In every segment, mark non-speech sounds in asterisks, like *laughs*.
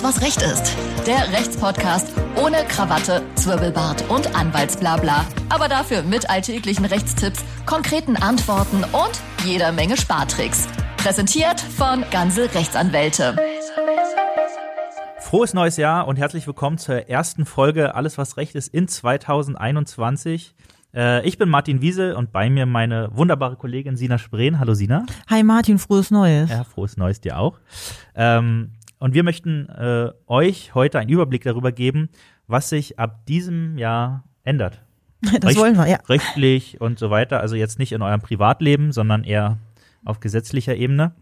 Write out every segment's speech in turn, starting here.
Alles, was Recht ist. Der Rechtspodcast ohne Krawatte, Zwirbelbart und Anwaltsblabla. Aber dafür mit alltäglichen Rechtstipps, konkreten Antworten und jeder Menge Spartricks. Präsentiert von Ganze Rechtsanwälte. Frohes neues Jahr und herzlich willkommen zur ersten Folge Alles, was Recht ist in 2021. Äh, ich bin Martin Wiese und bei mir meine wunderbare Kollegin Sina Spreen. Hallo Sina. Hi Martin, frohes Neues. Ja, frohes Neues dir auch. Ähm, und wir möchten äh, euch heute einen Überblick darüber geben, was sich ab diesem Jahr ändert. *laughs* Das Recht, wollen wir, ja. Rechtlich und so weiter. Also jetzt nicht in eurem Privatleben, sondern eher auf gesetzlicher Ebene.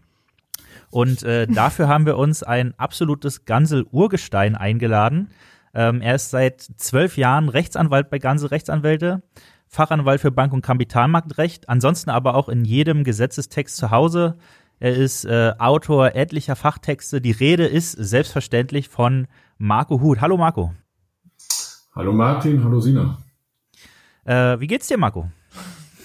Und äh, *laughs* dafür haben wir uns ein absolutes Gansel-Urgestein eingeladen. Ähm, er ist seit zwölf Jahren Rechtsanwalt bei Gansel Rechtsanwälte, Fachanwalt für Bank- und Kapitalmarktrecht, ansonsten aber auch in jedem Gesetzestext zu Hause. Er ist äh, Autor etlicher Fachtexte. Die Rede ist selbstverständlich von Marco Huth. Hallo Marco. Hallo Martin, hallo Sina. Äh, wie geht's dir, Marco?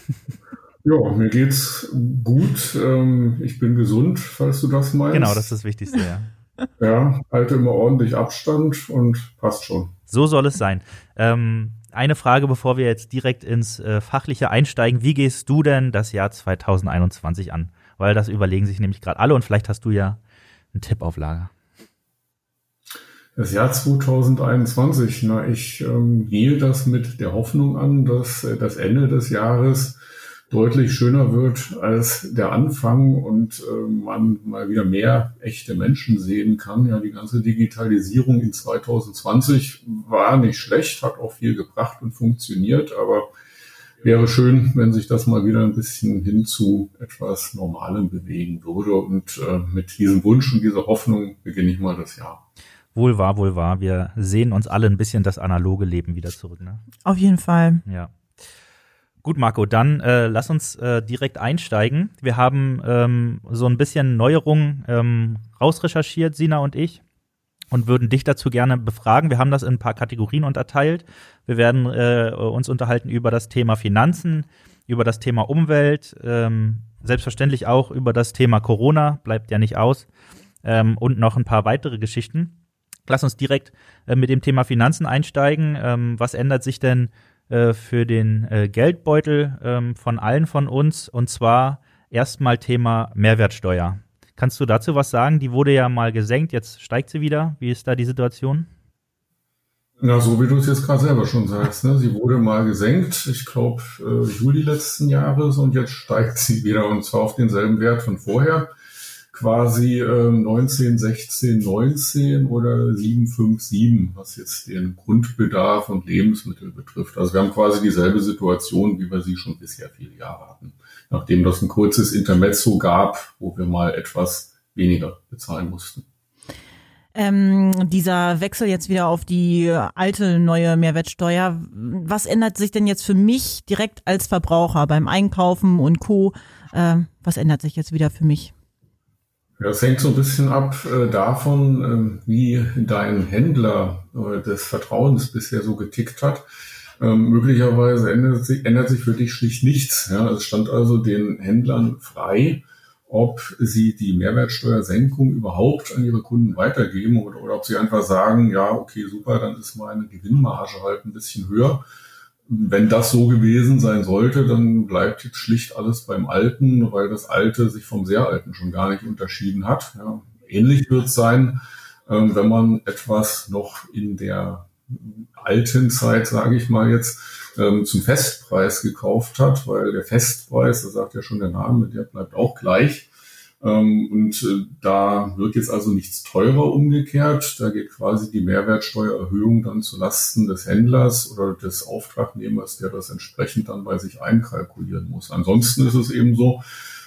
*laughs* Ja, mir geht's gut. Ähm, ich bin gesund, falls du das meinst. Genau, das ist das Wichtigste, ja. *laughs* ja, halte immer ordentlich Abstand und passt schon. So soll es sein. Ähm, eine Frage, bevor wir jetzt direkt ins äh, Fachliche einsteigen. Wie gehst du denn das Jahr 2021 an? Weil das überlegen sich nämlich gerade alle und vielleicht hast du ja einen Tipp auf Lager. Das Jahr 2021, na, ich ähm, gehe das mit der Hoffnung an, dass äh, das Ende des Jahres deutlich schöner wird als der Anfang und äh, man mal wieder mehr echte Menschen sehen kann. Ja, die ganze Digitalisierung in 2020 war nicht schlecht, hat auch viel gebracht und funktioniert, aber wäre schön, wenn sich das mal wieder ein bisschen hin zu etwas Normalem bewegen würde. Und äh, mit diesem Wunsch und dieser Hoffnung beginne ich mal das Jahr. Wohl wahr, wohl wahr. Wir sehen uns alle ein bisschen das analoge Leben wieder zurück. Ne? Auf jeden Fall. Ja. Gut, Marco, dann äh, lass uns äh, direkt einsteigen. Wir haben ähm, so ein bisschen Neuerungen ähm, rausrecherchiert, Sina und ich, und würden dich dazu gerne befragen. Wir haben das in ein paar Kategorien unterteilt. Wir werden äh, uns unterhalten über das Thema Finanzen, über das Thema Umwelt, ähm, selbstverständlich auch über das Thema Corona, bleibt ja nicht aus, ähm, und noch ein paar weitere Geschichten. Lass uns direkt äh, mit dem Thema Finanzen einsteigen. Ähm, was ändert sich denn äh, für den äh, Geldbeutel ähm, von allen von uns und zwar erstmal Thema Mehrwertsteuer. Kannst du dazu was sagen? Die wurde ja mal gesenkt, jetzt steigt sie wieder. Wie ist da die Situation? Na, so wie du es jetzt gerade selber schon sagst, ne? sie wurde mal gesenkt, ich glaube äh, Juli letzten Jahres und jetzt steigt sie wieder und zwar auf denselben Wert von vorher quasi äh, 19, 16, 19 oder 7, 5, 7, was jetzt den Grundbedarf und Lebensmittel betrifft. Also wir haben quasi dieselbe Situation, wie wir sie schon bisher viele Jahre hatten. Nachdem das ein kurzes Intermezzo gab, wo wir mal etwas weniger bezahlen mussten. Ähm, dieser Wechsel jetzt wieder auf die alte neue Mehrwertsteuer, was ändert sich denn jetzt für mich direkt als Verbraucher beim Einkaufen und Co? Äh, was ändert sich jetzt wieder für mich? Das hängt so ein bisschen ab äh, davon, äh, wie dein Händler äh, des Vertrauens bisher so getickt hat. Ähm, möglicherweise ändert sich, ändert sich für dich schlicht nichts. Ja, es stand also den Händlern frei, ob sie die Mehrwertsteuersenkung überhaupt an ihre Kunden weitergeben oder, oder ob sie einfach sagen, ja, okay, super, dann ist meine Gewinnmarge halt ein bisschen höher wenn das so gewesen sein sollte, dann bleibt jetzt schlicht alles beim Alten, weil das Alte sich vom sehr Alten schon gar nicht unterschieden hat. Ja. Ähnlich wird es sein, ähm, wenn man etwas noch in der alten Zeit, sage ich mal jetzt, ähm, zum Festpreis gekauft hat, weil der Festpreis, das sagt ja schon der Name, der bleibt auch gleich. Ähm, und äh, da wird jetzt also nichts teurer umgekehrt. Da geht quasi die Mehrwertsteuererhöhung dann zu Lasten des Händlers oder des Auftragnehmers, der das entsprechend dann bei sich einkalkulieren muss. Ansonsten ist es eben so,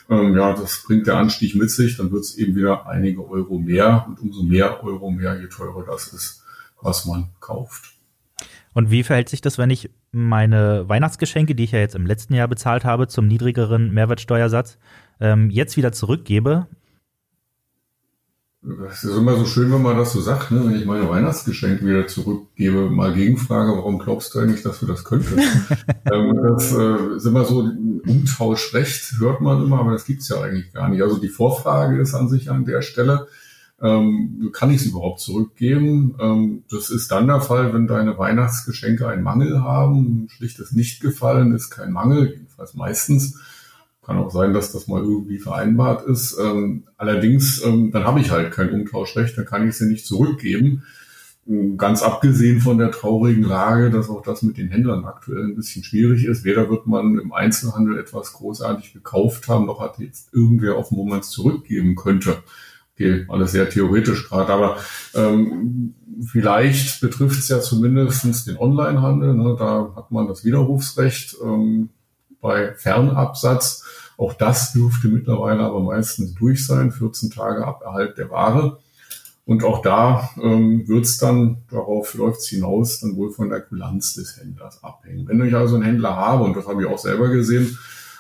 ähm, ja, das bringt der Anstieg mit sich, dann wird es eben wieder einige Euro mehr und umso mehr Euro mehr, je teurer das ist, was man kauft. Und wie verhält sich das, wenn ich meine Weihnachtsgeschenke, die ich ja jetzt im letzten Jahr bezahlt habe, zum niedrigeren Mehrwertsteuersatz, ähm, jetzt wieder zurückgebe. Es ist immer so schön, wenn man das so sagt, ne? wenn ich meine Weihnachtsgeschenke wieder zurückgebe, mal gegenfrage, warum glaubst du eigentlich, dass du das könntest? *laughs* ähm, das äh, ist immer so, Umtauschrecht hört man immer, aber das gibt's ja eigentlich gar nicht. Also die Vorfrage ist an sich an der Stelle, ähm, kann ich sie überhaupt zurückgeben? Ähm, das ist dann der Fall, wenn deine Weihnachtsgeschenke einen Mangel haben. Schlichtes Nichtgefallen ist kein Mangel, jedenfalls meistens. Kann auch sein, dass das mal irgendwie vereinbart ist. Ähm, allerdings, ähm, dann habe ich halt kein Umtauschrecht, dann kann ich sie nicht zurückgeben. Ganz abgesehen von der traurigen Lage, dass auch das mit den Händlern aktuell ein bisschen schwierig ist. Weder wird man im Einzelhandel etwas großartig gekauft haben, noch hat jetzt irgendwer auf dem Moment zurückgeben könnte. Okay, alles sehr theoretisch gerade, aber ähm, vielleicht betrifft es ja zumindestens den Onlinehandel. Ne? Da hat man das Widerrufsrecht ähm, bei Fernabsatz. Auch das dürfte mittlerweile aber meistens durch sein, 14 Tage ab Erhalt der Ware. Und auch da ähm, wird es dann, darauf läuft es hinaus, dann wohl von der Kulanz des Händlers abhängen. Wenn ich also einen Händler habe, und das habe ich auch selber gesehen,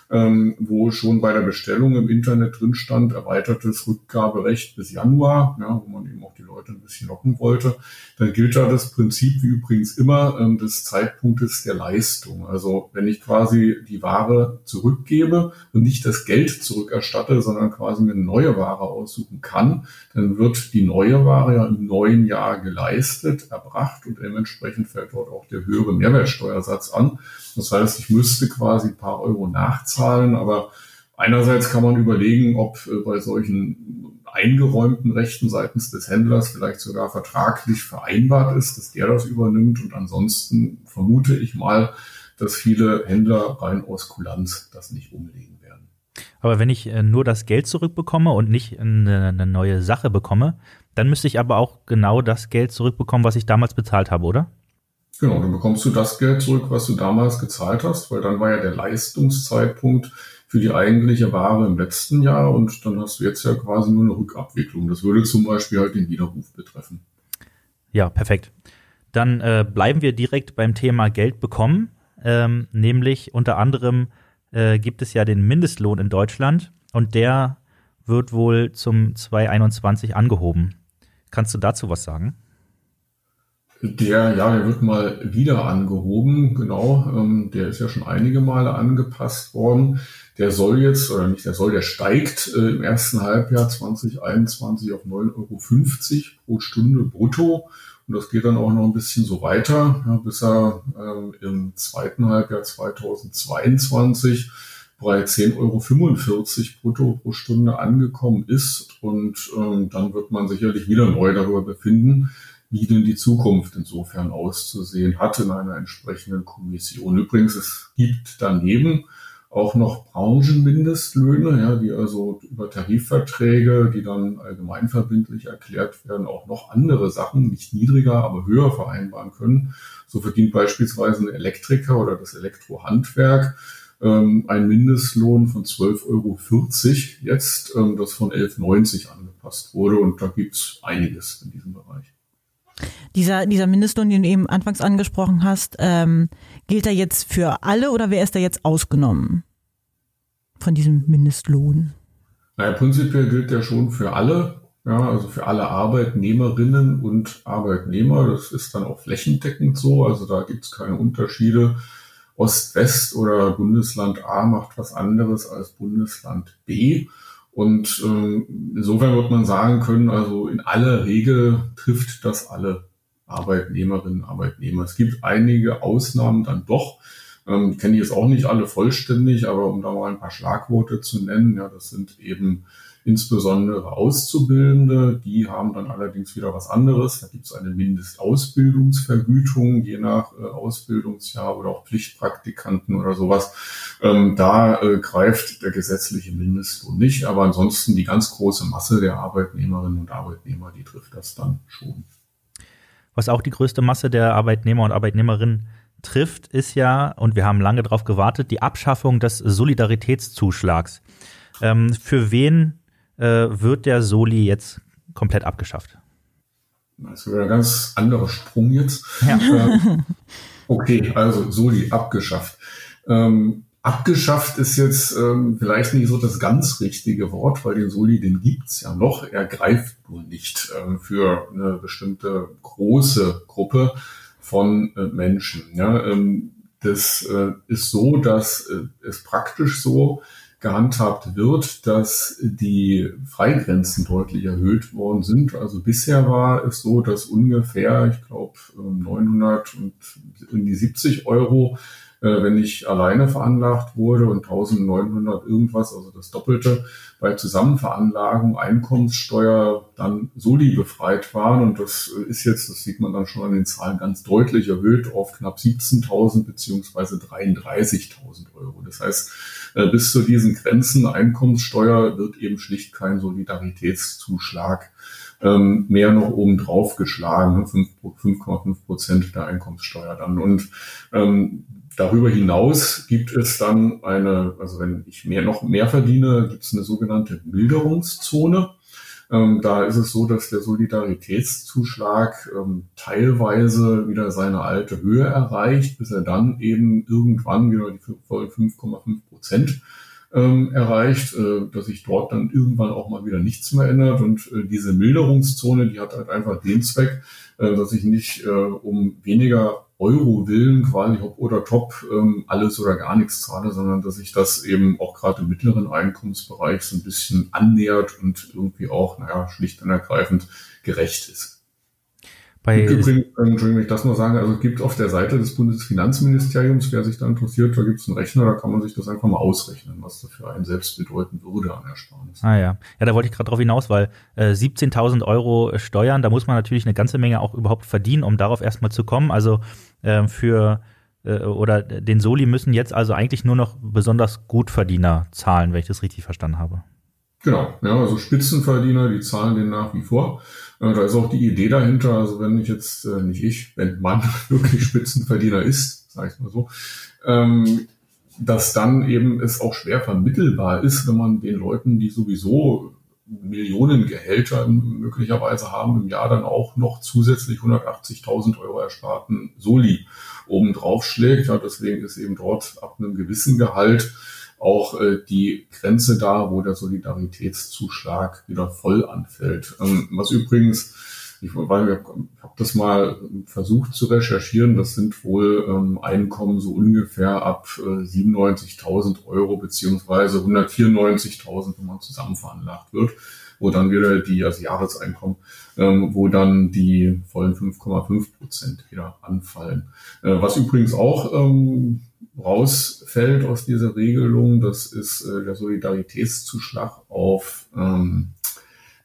ähm, wo schon bei der Bestellung im Internet drin stand, erweitertes Rückgaberecht bis Januar, ja, wo man eben auch die Leute ein bisschen locken wollte, dann gilt da das Prinzip wie übrigens immer ähm, des Zeitpunktes der Leistung. Also wenn ich quasi die Ware zurückgebe und nicht das Geld zurückerstatte, sondern quasi mir eine neue Ware aussuchen kann, dann wird die neue Ware ja im neuen Jahr geleistet, erbracht und dementsprechend fällt dort auch der höhere Mehrwertsteuersatz an. Das heißt, ich müsste quasi ein paar Euro nachzahlen, aber einerseits kann man überlegen, ob äh, bei solchen eingeräumten Rechten seitens des Händlers vielleicht sogar vertraglich vereinbart ist, dass der das übernimmt. Und ansonsten vermute ich mal, dass viele Händler rein aus Kulanz das nicht umlegen werden. Aber wenn ich äh, nur das Geld zurückbekomme und nicht eine, eine neue Sache bekomme, dann müsste ich aber auch genau das Geld zurückbekommen, was ich damals bezahlt habe, oder? Genau, dann bekommst du das Geld zurück, was du damals gezahlt hast, weil dann war ja der Leistungszeitpunkt für die eigentliche Ware im letzten Jahr und dann hast du jetzt ja quasi nur eine Rückabwicklung. Das würde zum Beispiel halt den Widerruf betreffen. Ja, perfekt. Dann äh, bleiben wir direkt beim Thema Geld bekommen, ähm, nämlich unter anderem äh, gibt es ja den Mindestlohn in Deutschland und der wird wohl zum 2021 angehoben. Kannst du dazu was sagen? Der, ja, der wird mal wieder angehoben, genau. Ähm, der ist ja schon einige Male angepasst worden. Der soll jetzt, oder nicht der soll, der steigt äh, im ersten Halbjahr 2021 auf 9,50 Euro pro Stunde brutto. Und das geht dann auch noch ein bisschen so weiter, ja, bis er äh, im zweiten Halbjahr 2022 bei 10,45 Euro brutto pro Stunde angekommen ist. Und ähm, dann wird man sicherlich wieder neu darüber befinden, wie denn die Zukunft insofern auszusehen hat in einer entsprechenden Kommission. Übrigens, es gibt daneben auch noch Branchenmindestlöhne, ja, die also über Tarifverträge, die dann allgemeinverbindlich erklärt werden, auch noch andere Sachen, nicht niedriger, aber höher vereinbaren können. So verdient beispielsweise ein Elektriker oder das Elektrohandwerk ähm, ein Mindestlohn von 12,40 Euro jetzt, ähm, das von 11,90 angepasst wurde. Und da gibt's einiges in diesem Bereich. Dieser, dieser Mindestlohn, den du eben anfangs angesprochen hast, ähm, gilt er jetzt für alle oder wer ist da jetzt ausgenommen von diesem Mindestlohn? Naja, prinzipiell gilt der schon für alle, ja, also für alle Arbeitnehmerinnen und Arbeitnehmer. Das ist dann auch flächendeckend so, also da gibt es keine Unterschiede. Ost-West oder Bundesland A macht was anderes als Bundesland B. Und äh, insofern wird man sagen können, also in aller Regel trifft das alle Arbeitnehmerinnen und Arbeitnehmer. Es gibt einige Ausnahmen dann doch. Ähm, kenne ich jetzt auch nicht alle vollständig, aber um da mal ein paar Schlagworte zu nennen, ja, das sind eben insbesondere Auszubildende, die haben dann allerdings wieder was anderes. Da gibt es eine Mindestausbildungsvergütung, je nach äh, Ausbildungsjahr oder auch Pflichtpraktikanten oder sowas. Ähm, da äh, greift der gesetzliche Mindestlohn nicht, aber ansonsten die ganz große Masse der Arbeitnehmerinnen und Arbeitnehmer, die trifft das dann schon. Was auch die größte Masse der Arbeitnehmer und Arbeitnehmerinnen trifft, ist ja, und wir haben lange darauf gewartet, die Abschaffung des Solidaritätszuschlags. Ähm, für wen wird der Soli jetzt komplett abgeschafft. Das wäre ein ganz anderer Sprung jetzt. Ja. *laughs* Ähm, okay, also Soli abgeschafft. Ähm, abgeschafft ist jetzt ähm, vielleicht nicht so das ganz richtige Wort, weil den Soli, den gibt's ja noch. Er greift nur nicht ähm, für eine bestimmte große Gruppe von äh, Menschen. Ja, ähm, das äh, ist so, dass äh, es praktisch so gehandhabt wird, dass die Freigrenzen deutlich erhöht worden sind. Also bisher war es so, dass ungefähr, ich glaube, 900 und in die 70 Euro äh, wenn ich alleine veranlagt wurde und 1900 irgendwas, also das Doppelte, bei Zusammenveranlagung Einkommenssteuer dann soli befreit waren. Und das ist jetzt, das sieht man dann schon an den Zahlen, ganz deutlich erhöht auf knapp 17.000 beziehungsweise 33.000 Euro. Das heißt, äh, bis zu diesen Grenzen Einkommenssteuer wird eben schlicht kein Solidaritätszuschlag ähm, mehr noch oben drauf geschlagen, 5,5 Prozent der Einkommenssteuer dann. Und ähm, Darüber hinaus gibt es dann eine, also wenn ich mehr, noch mehr verdiene, gibt es eine sogenannte Milderungszone. Ähm, da ist es so, dass der Solidaritätszuschlag ähm, teilweise wieder seine alte Höhe erreicht, bis er dann eben irgendwann wieder die 5,5 Prozent ähm, erreicht, äh, dass sich dort dann irgendwann auch mal wieder nichts mehr ändert. Und äh, diese Milderungszone, die hat halt einfach den Zweck, äh, dass ich nicht äh, um weniger Euro willen quasi hopp oder top ähm, alles oder gar nichts zahle, sondern dass sich das eben auch gerade im mittleren Einkommensbereich so ein bisschen annähert und irgendwie auch, naja, schlicht und ergreifend gerecht ist. Bei Übrigens, ähm, Entschuldigung, wenn ich das nur sagen, also es gibt auf der Seite des Bundesfinanzministeriums, wer sich da interessiert, da gibt es einen Rechner, da kann man sich das einfach mal ausrechnen, was das für einen selbst bedeuten würde an Ersparnis. Ah ja, ja, da wollte ich gerade drauf hinaus, weil äh, 17.000 Euro Steuern, da muss man natürlich eine ganze Menge auch überhaupt verdienen, um darauf erstmal zu kommen. Also äh, für äh, oder den Soli müssen jetzt also eigentlich nur noch besonders Gutverdiener zahlen, wenn ich das richtig verstanden habe. Genau, ja, also Spitzenverdiener, die zahlen den nach wie vor. Äh, da ist auch die Idee dahinter, also wenn ich jetzt, äh, nicht ich, wenn man *laughs* wirklich Spitzenverdiener ist, sage ich mal so, ähm, dass dann eben es auch schwer vermittelbar ist, wenn man den Leuten, die sowieso Millionengehälter möglicherweise haben, im Jahr dann auch noch zusätzlich 180.000 Euro ersparten Soli obendrauf schlägt. Ja, deswegen ist eben dort ab einem gewissen Gehalt auch äh, die Grenze da, wo der Solidaritätszuschlag wieder voll anfällt. Ähm, was übrigens, ich, ich habe das mal versucht zu recherchieren, das sind wohl ähm, Einkommen so ungefähr ab äh, 97.000 Euro beziehungsweise 194.000, wenn man zusammen veranlagt wird wo dann wieder die, also Jahreseinkommen, ähm, wo dann die vollen 5,5 Prozent wieder anfallen. Äh, was übrigens auch ähm, rausfällt aus dieser Regelung, das ist äh, der Solidaritätszuschlag auf ähm,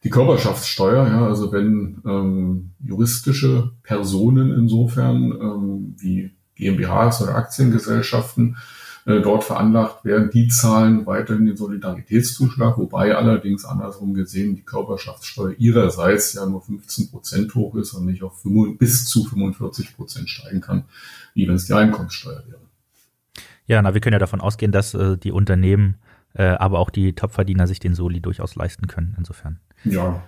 die Körperschaftssteuer, ja, also wenn ähm, juristische Personen insofern ähm, wie GmbHs oder Aktiengesellschaften äh, dort veranlagt werden, die zahlen weiterhin den Solidaritätszuschlag, wobei allerdings andersrum gesehen die Körperschaftssteuer ihrerseits ja nur 15 Prozent hoch ist und nicht auf 5, bis zu 45 Prozent steigen kann, wie wenn es die Einkommenssteuer wäre. Ja, na, wir können ja davon ausgehen, dass äh, die Unternehmen, äh, aber auch die Topverdiener sich den Soli durchaus leisten können, insofern. Ja.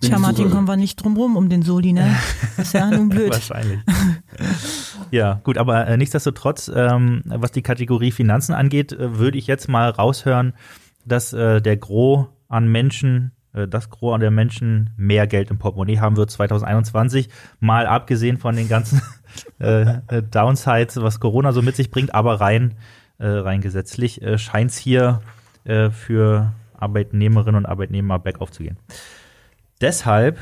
Tja, Martin, kommen wir nicht drum rum um den Soli, ne? Das *laughs* ist ja nun blöd. Wahrscheinlich. ja, gut, aber äh, nichtsdestotrotz, ähm, was die Kategorie Finanzen angeht, äh, würde ich jetzt mal raushören, dass äh, der Gros an Menschen das Gros der Menschen mehr Geld im Portemonnaie haben wird 2021, mal abgesehen von den ganzen *laughs* äh, äh, Downsides, was Corona so mit sich bringt, aber rein, äh, rein gesetzlich äh, scheint es hier äh, für Arbeitnehmerinnen und Arbeitnehmer bergauf zu gehen. Deshalb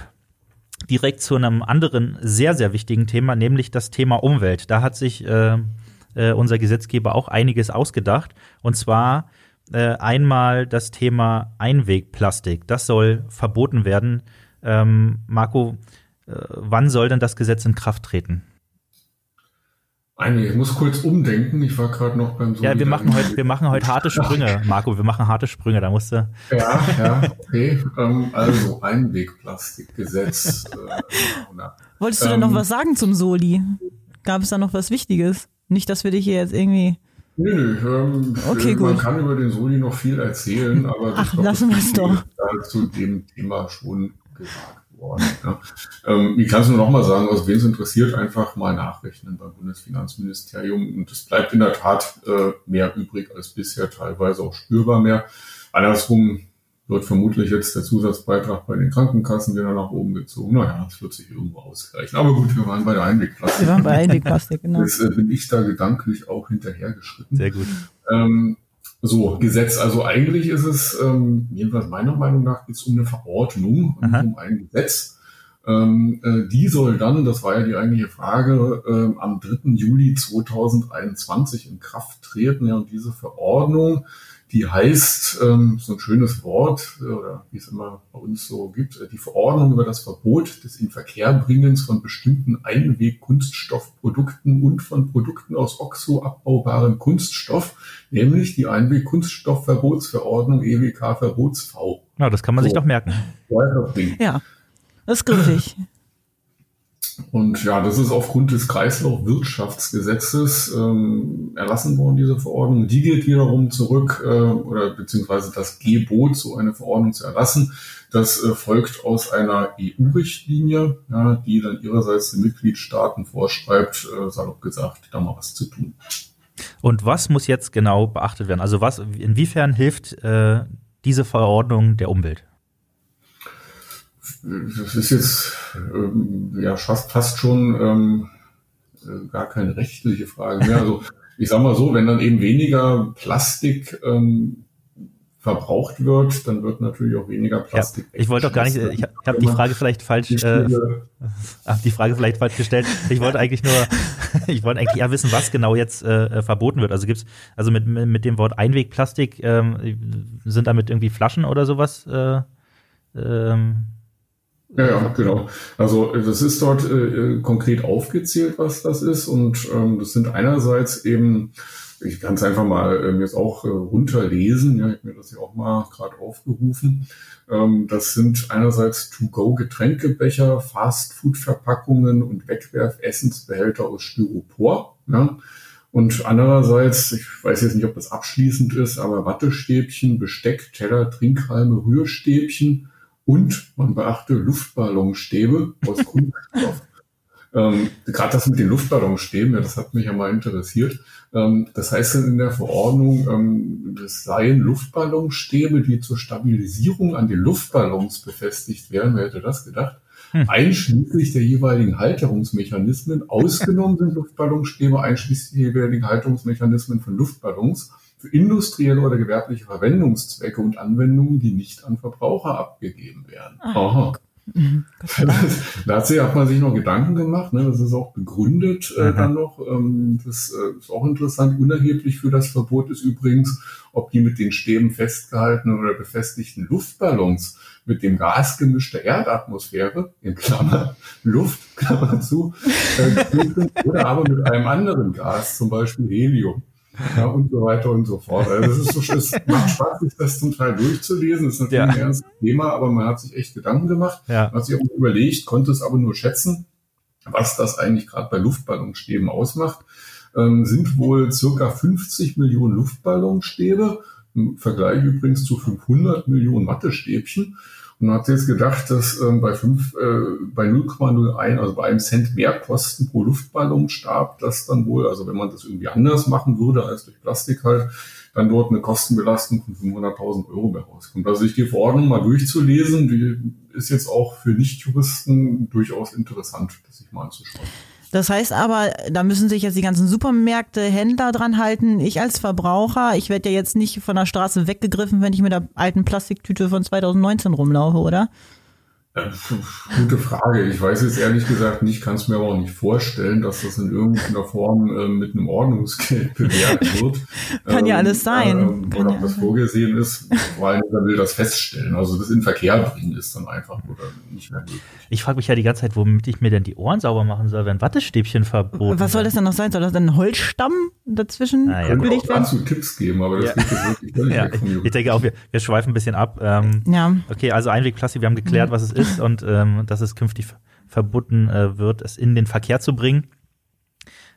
direkt zu einem anderen sehr, sehr wichtigen Thema, nämlich das Thema Umwelt. Da hat sich äh, äh, unser Gesetzgeber auch einiges ausgedacht. Und zwar äh, einmal das Thema Einwegplastik. Das soll verboten werden. Ähm, Marco, äh, wann soll denn das Gesetz in Kraft treten? Ich muss kurz umdenken. Ich war gerade noch beim so Ja, wir machen heute, wir machen heute harte *laughs* Sprünge, Marco. Wir machen harte Sprünge. Da musste. Ja, ja, okay. Ähm, also Einwegplastikgesetz. äh, Wolltest du ähm, denn noch was sagen zum Soli? Gab es da noch was Wichtiges? Nicht, dass wir dich hier jetzt irgendwie. Nö, nö. Ähm, okay, man gut. kann über den Soli noch viel erzählen, aber Ach, glaub, lassen wir es doch. Zu dem Thema schon gesagt worden. Ja. Ähm, ich kann es nur nochmal sagen, also wen es interessiert, einfach mal nachrechnen beim Bundesfinanzministerium. Und es bleibt in der Tat äh, mehr übrig als bisher, teilweise auch spürbar mehr. Andersrum wird vermutlich jetzt der Zusatzbeitrag bei den Krankenkassen wieder nach oben gezogen. Naja, das wird sich irgendwo ausgleichen. Aber gut, wir waren bei der Einwegplastik. Wir waren bei Einwegplastik, genau. Jetzt äh, bin ich da gedanklich auch hinterhergeschritten. Sehr gut. Ähm, So, Gesetz. Also eigentlich ist es, ähm, jedenfalls meiner Meinung nach, geht es um eine Verordnung und Aha. um ein Gesetz. Ähm, äh, die soll dann, das war ja die eigentliche Frage, ähm, am 3. Juli 2021 in Kraft treten. Ja, und diese Verordnung, die heißt, ähm, so ein schönes Wort, äh, oder wie es immer bei uns so gibt, äh, die Verordnung über das Verbot des Inverkehrbringens von bestimmten Einweg-Kunststoffprodukten und von Produkten aus oxoabbaubarem Kunststoff, nämlich die Einweg-Kunststoffverbotsverordnung EWK-Verbots-V. Na, das kann man sich So. doch merken. Ja, das ist griffig. Und ja, das ist aufgrund des Kreislaufwirtschaftsgesetzes ähm, erlassen worden, diese Verordnung. Die geht wiederum zurück, äh, oder beziehungsweise das Gebot, so eine Verordnung zu erlassen, das äh, folgt aus einer EU-Richtlinie, ja, die dann ihrerseits den Mitgliedstaaten vorschreibt, äh, salopp gesagt, da mal was zu tun. Und was muss jetzt genau beachtet werden? Also was, inwiefern hilft äh, diese Verordnung der Umwelt? Das ist jetzt ähm, ja fast, fast schon ähm, äh, gar keine rechtliche Frage mehr. Also *laughs* ich sag mal so, wenn dann eben weniger Plastik ähm, verbraucht wird, dann wird natürlich auch weniger Ja, Plastik. ich wollte doch gar nicht, ich habe die Frage vielleicht falsch, äh, *laughs* hab die Frage vielleicht falsch gestellt. Ich wollte eigentlich nur, *laughs* ich wollte eigentlich eher wissen, was genau jetzt äh, verboten wird. Also gibt's, also mit, mit dem Wort Einwegplastik ähm, sind damit irgendwie Flaschen oder sowas? Äh, ähm, Ja, ja, genau. Also äh, das ist dort äh, konkret aufgezählt, was das ist. Und ähm, das sind einerseits eben, ich kann es einfach mal ähm, jetzt auch äh, runterlesen, ja, ich habe mir das ja auch mal gerade aufgerufen. Ähm, das sind einerseits To-Go-Getränkebecher, Fast-Food-Verpackungen und Wegwerf-Essensbehälter aus Styropor. Ja. Und andererseits, ich weiß jetzt nicht, ob das abschließend ist, aber Wattestäbchen, Besteck, Teller, Trinkhalme, Rührstäbchen und man beachte Luftballonstäbe aus *laughs* Kunststoff. ähm, Gerade das mit den Luftballonstäben, ja, das hat mich ja mal interessiert. Ähm, das heißt dann in der Verordnung, ähm, das seien Luftballonstäbe, die zur Stabilisierung an den Luftballons befestigt werden. Wer hätte das gedacht? Hm. Einschließlich der jeweiligen Halterungsmechanismen. Ausgenommen sind Luftballonstäbe, einschließlich der jeweiligen Halterungsmechanismen von Luftballons für industrielle oder gewerbliche Verwendungszwecke und Anwendungen, die nicht an Verbraucher abgegeben werden. Aha. Mhm. *laughs* Dazu hat man sich noch Gedanken gemacht, ne? das ist auch begründet äh, dann noch. Ähm, das äh, ist auch interessant. Unerheblich für das Verbot ist übrigens, ob die mit den Stäben festgehaltenen oder befestigten Luftballons mit dem Gasgemisch der Erdatmosphäre, in Klammer *laughs* Luft, Klammer zu, äh, *laughs* oder aber mit einem anderen Gas, zum Beispiel Helium. Ja, und so weiter und so fort. Also das ist so, es *laughs* macht Spaß, sich das zum Teil durchzulesen. Das ist natürlich Ja. ein ernstes Thema, aber man hat sich echt Gedanken gemacht. ja. Man hat sich auch überlegt, konnte es aber nur schätzen, was das eigentlich gerade bei Luftballonstäben ausmacht. Ähm, sind wohl circa 50 Millionen Luftballonstäbe, im Vergleich übrigens zu 500 Millionen Wattestäbchen. Und man hat jetzt gedacht, dass ähm, bei, fünf, äh, bei 0,01, also bei einem Cent mehr Kosten pro Luftballonstab, das dann wohl, also wenn man das irgendwie anders machen würde als durch Plastik halt, dann dort eine Kostenbelastung von 500.000 Euro mehr rauskommt. Also sich die Verordnung mal durchzulesen, die ist jetzt auch für Nichtjuristen durchaus interessant, das sich mal anzuschauen. Das heißt aber, da müssen sich jetzt die ganzen Supermärkte, Händler dran halten. Ich als Verbraucher, ich werde ja jetzt nicht von der Straße weggegriffen, wenn ich mit der alten Plastiktüte von 2019 rumlaufe, oder? Äh, Gute Frage. Ich weiß jetzt ehrlich gesagt nicht, kann es mir aber auch nicht vorstellen, dass das in irgendeiner Form äh, mit einem Ordnungsgeld bewährt wird. *laughs* Kann ja alles sein. Ähm, Kann oder ja ob das sein. vorgesehen ist, weil er will das feststellen. Also das in Verkehr bringen ist dann einfach oder nicht mehr möglich. Ich frage mich ja die ganze Zeit, womit ich mir denn die Ohren sauber machen soll, wenn Wattestäbchen verboten Was soll das denn noch sein? Soll das denn ein Holzstamm dazwischen ja, Könnte auch gelegt werden? dazu Tipps geben, aber das Ja. geht jetzt wirklich völlig *laughs* Ja, weg ich, Juristen. ich denke auch, wir, wir schweifen ein bisschen ab. Ähm, Ja. Okay, also Einwegplastik, wir haben geklärt, was es ist und ähm, dass es künftig ver- verboten äh, wird, es in den Verkehr zu bringen.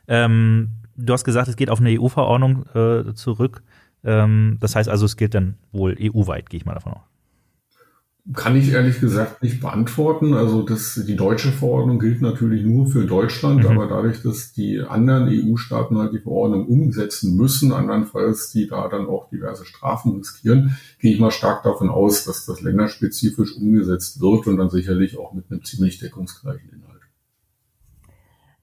Ähm, du hast gesagt, es geht auf eine EU-Verordnung äh, zurück. Ähm, das heißt also, es gilt dann wohl EU-weit, gehe ich mal davon aus. Kann ich ehrlich gesagt nicht beantworten. Also das, die deutsche Verordnung gilt natürlich nur für Deutschland, Mhm. aber dadurch, dass die anderen EU-Staaten halt die Verordnung umsetzen müssen, andernfalls die da dann auch diverse Strafen riskieren, gehe ich mal stark davon aus, dass das länderspezifisch umgesetzt wird und dann sicherlich auch mit einem ziemlich deckungsgleichen Inhalt.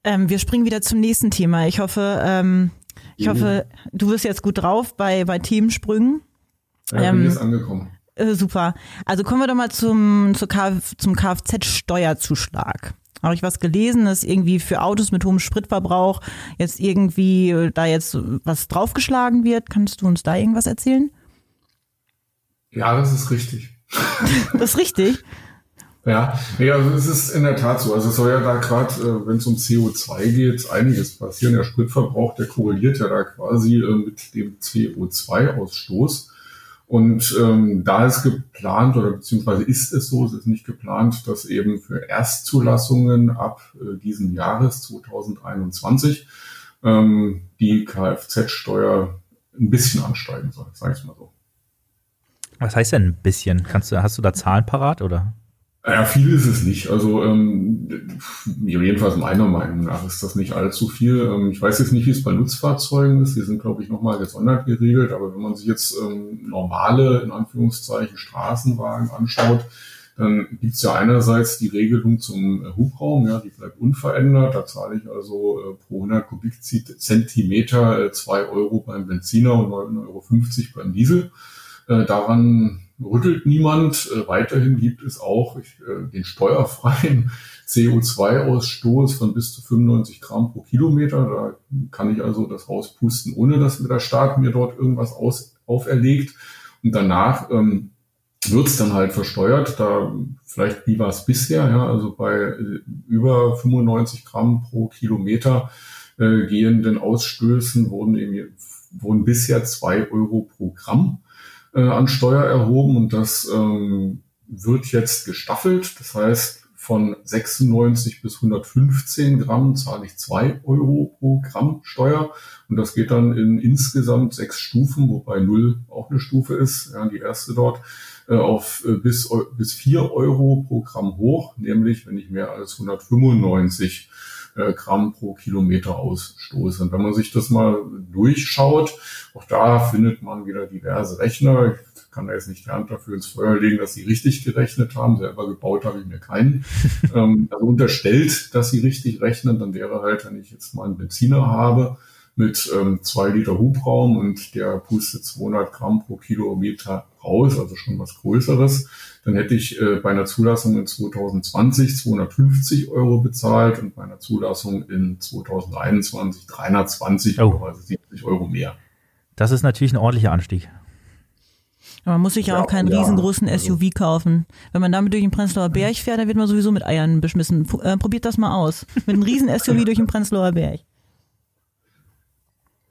Ähm, wir springen wieder zum nächsten Thema. Ich hoffe, ähm, Ich hoffe, du bist jetzt gut drauf bei, bei Themensprüngen. Ja, ähm, bin jetzt angekommen. Äh, super. Also kommen wir doch mal zum, Kf zum Kfz-Steuerzuschlag. Habe ich was gelesen, dass irgendwie für Autos mit hohem Spritverbrauch jetzt irgendwie äh, da jetzt was draufgeschlagen wird? Kannst du uns da irgendwas erzählen? Ja, das ist richtig. *laughs* das ist richtig? Ja, nee, also es ist in der Tat so. Also es soll ja da gerade, äh, wenn es um CO2 geht, einiges passieren. Der Spritverbrauch, der korreliert ja da quasi äh, mit dem CO2-Ausstoß. Und ähm, da ist geplant oder beziehungsweise ist es so, es ist nicht geplant, dass eben für Erstzulassungen ab äh, diesem Jahres 2021 ähm, die Kfz-Steuer ein bisschen ansteigen soll, sage ich mal so. Was heißt denn ein bisschen? Kannst du, hast du da Zahlen parat oder? Ja, viel ist es nicht. Also ähm, jedenfalls meiner Meinung nach ist das nicht allzu viel. Ähm, ich weiß jetzt nicht, wie es bei Nutzfahrzeugen ist. Die sind, glaube ich, nochmal gesondert geregelt. Aber wenn man sich jetzt ähm, normale, in Anführungszeichen, Straßenwagen anschaut, dann gibt's ja einerseits die Regelung zum Hubraum, ja, die bleibt unverändert. Da zahle ich also äh, pro 100 Kubikzentimeter äh, 2 Euro beim Benziner und 9,50 Euro beim Diesel. Äh, daran rüttelt niemand. Äh, weiterhin gibt es auch äh, den steuerfreien *laughs* CO2-Ausstoß von bis zu 95 Gramm pro Kilometer. Da kann ich also das rauspusten, ohne dass mir der Staat mir dort irgendwas aus, auferlegt. Und danach ähm, wird es dann halt versteuert. Da vielleicht wie war es bisher, ja, also bei äh, über 95 Gramm pro Kilometer äh, gehenden Ausstößen wurden eben wurden bisher zwei Euro pro Gramm äh, an Steuer erhoben und das ähm, wird jetzt gestaffelt. Das heißt, von 96 bis 115 Gramm zahle ich zwei Euro pro Gramm Steuer und das geht dann in insgesamt sechs Stufen, wobei null auch eine Stufe ist, ja, die erste dort, äh, auf äh, bis, bis vier Euro pro Gramm hoch, nämlich wenn ich mehr als 195 äh, Gramm pro Kilometer ausstoße. Und wenn man sich das mal durchschaut, auch da findet man wieder diverse Rechner. Ich kann da jetzt nicht die Hand dafür ins Feuer legen, dass sie richtig gerechnet haben. Selber gebaut habe ich mir keinen. *laughs* ähm, also unterstellt, dass sie richtig rechnen, dann wäre halt, wenn ich jetzt mal einen Benziner habe, mit ähm, zwei Liter Hubraum und der pustet 200 Gramm pro Kilometer raus, also schon was Größeres, dann hätte ich äh, bei einer Zulassung in 2020 250 Euro bezahlt und bei einer Zulassung in 2021 320 oh. Euro, also 70 Euro mehr. Das ist natürlich ein ordentlicher Anstieg. man muss sich ja, ja auch keinen ja, riesengroßen also. SUV kaufen. Wenn man damit durch den Prenzlauer Berg fährt, dann wird man sowieso mit Eiern beschmissen. Äh, probiert das mal aus. Mit einem riesen SUV *laughs* durch den Prenzlauer Berg.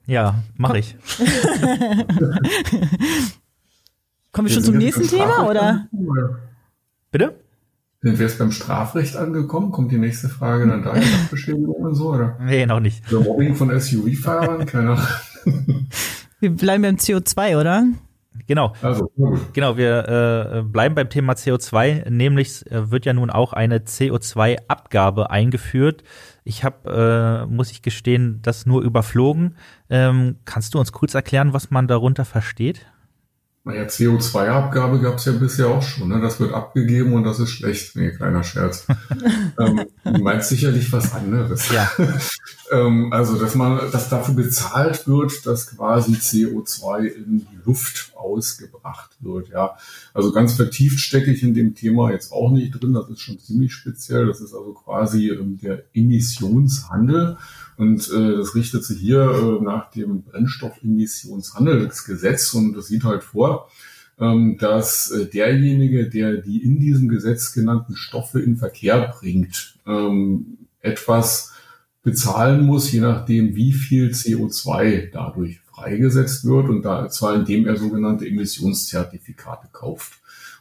Ja, mache ich. *laughs* Kommen wir schon zum nächsten Thema, oder? Bitte? Sind wir jetzt beim Strafrecht angekommen? Kommt die nächste Frage dann da? Sachbeschädigung und so, oder? Nee, noch nicht. Der Mobbing von SUV-Fahrern? Keine Ahnung. Wir bleiben beim CO2, oder? Genau. Also, genau, wir äh, bleiben beim Thema CO2, nämlich äh, wird ja nun auch eine CO2-Abgabe eingeführt. Ich habe, äh, muss ich gestehen, das nur überflogen. Ähm, kannst du uns kurz erklären, was man darunter versteht? Naja, CO2-Abgabe gab es ja bisher auch schon. Ne? Das wird abgegeben und das ist schlecht. Nee, kleiner Scherz. *laughs* ähm, du meinst sicherlich was anderes. Ja. *laughs* ähm, also, dass man, dass dafür bezahlt wird, dass quasi CO2 in die Luft ausgebracht wird. Ja, also ganz vertieft stecke ich in dem Thema jetzt auch nicht drin. Das ist schon ziemlich speziell. Das ist also quasi ähm, der Emissionshandel. Und äh, das richtet sich hier äh, nach dem Brennstoffemissionshandelsgesetz und das sieht halt vor, ähm, dass äh, derjenige, der die in diesem Gesetz genannten Stoffe in Verkehr bringt, ähm, etwas bezahlen muss, je nachdem, wie viel CO2 dadurch freigesetzt wird und da zwar indem er sogenannte Emissionszertifikate kauft.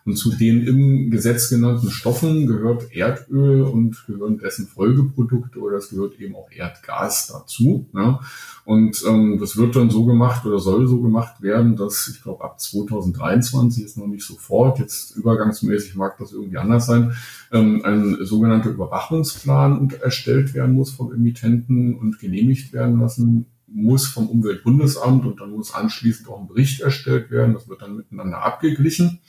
Und zu den im Gesetz genannten Stoffen gehört Erdöl und gehören dessen Folgeprodukte oder es gehört eben auch Erdgas dazu. Ne? Und ähm, das wird dann so gemacht oder soll so gemacht werden, dass ich glaube ab 2023 ist noch nicht sofort, jetzt übergangsmäßig mag das irgendwie anders sein, ähm, ein sogenannter Überwachungsplan erstellt werden muss vom Emittenten und genehmigt werden lassen muss vom Umweltbundesamt und dann muss anschließend auch ein Bericht erstellt werden. Das wird dann miteinander abgeglichen.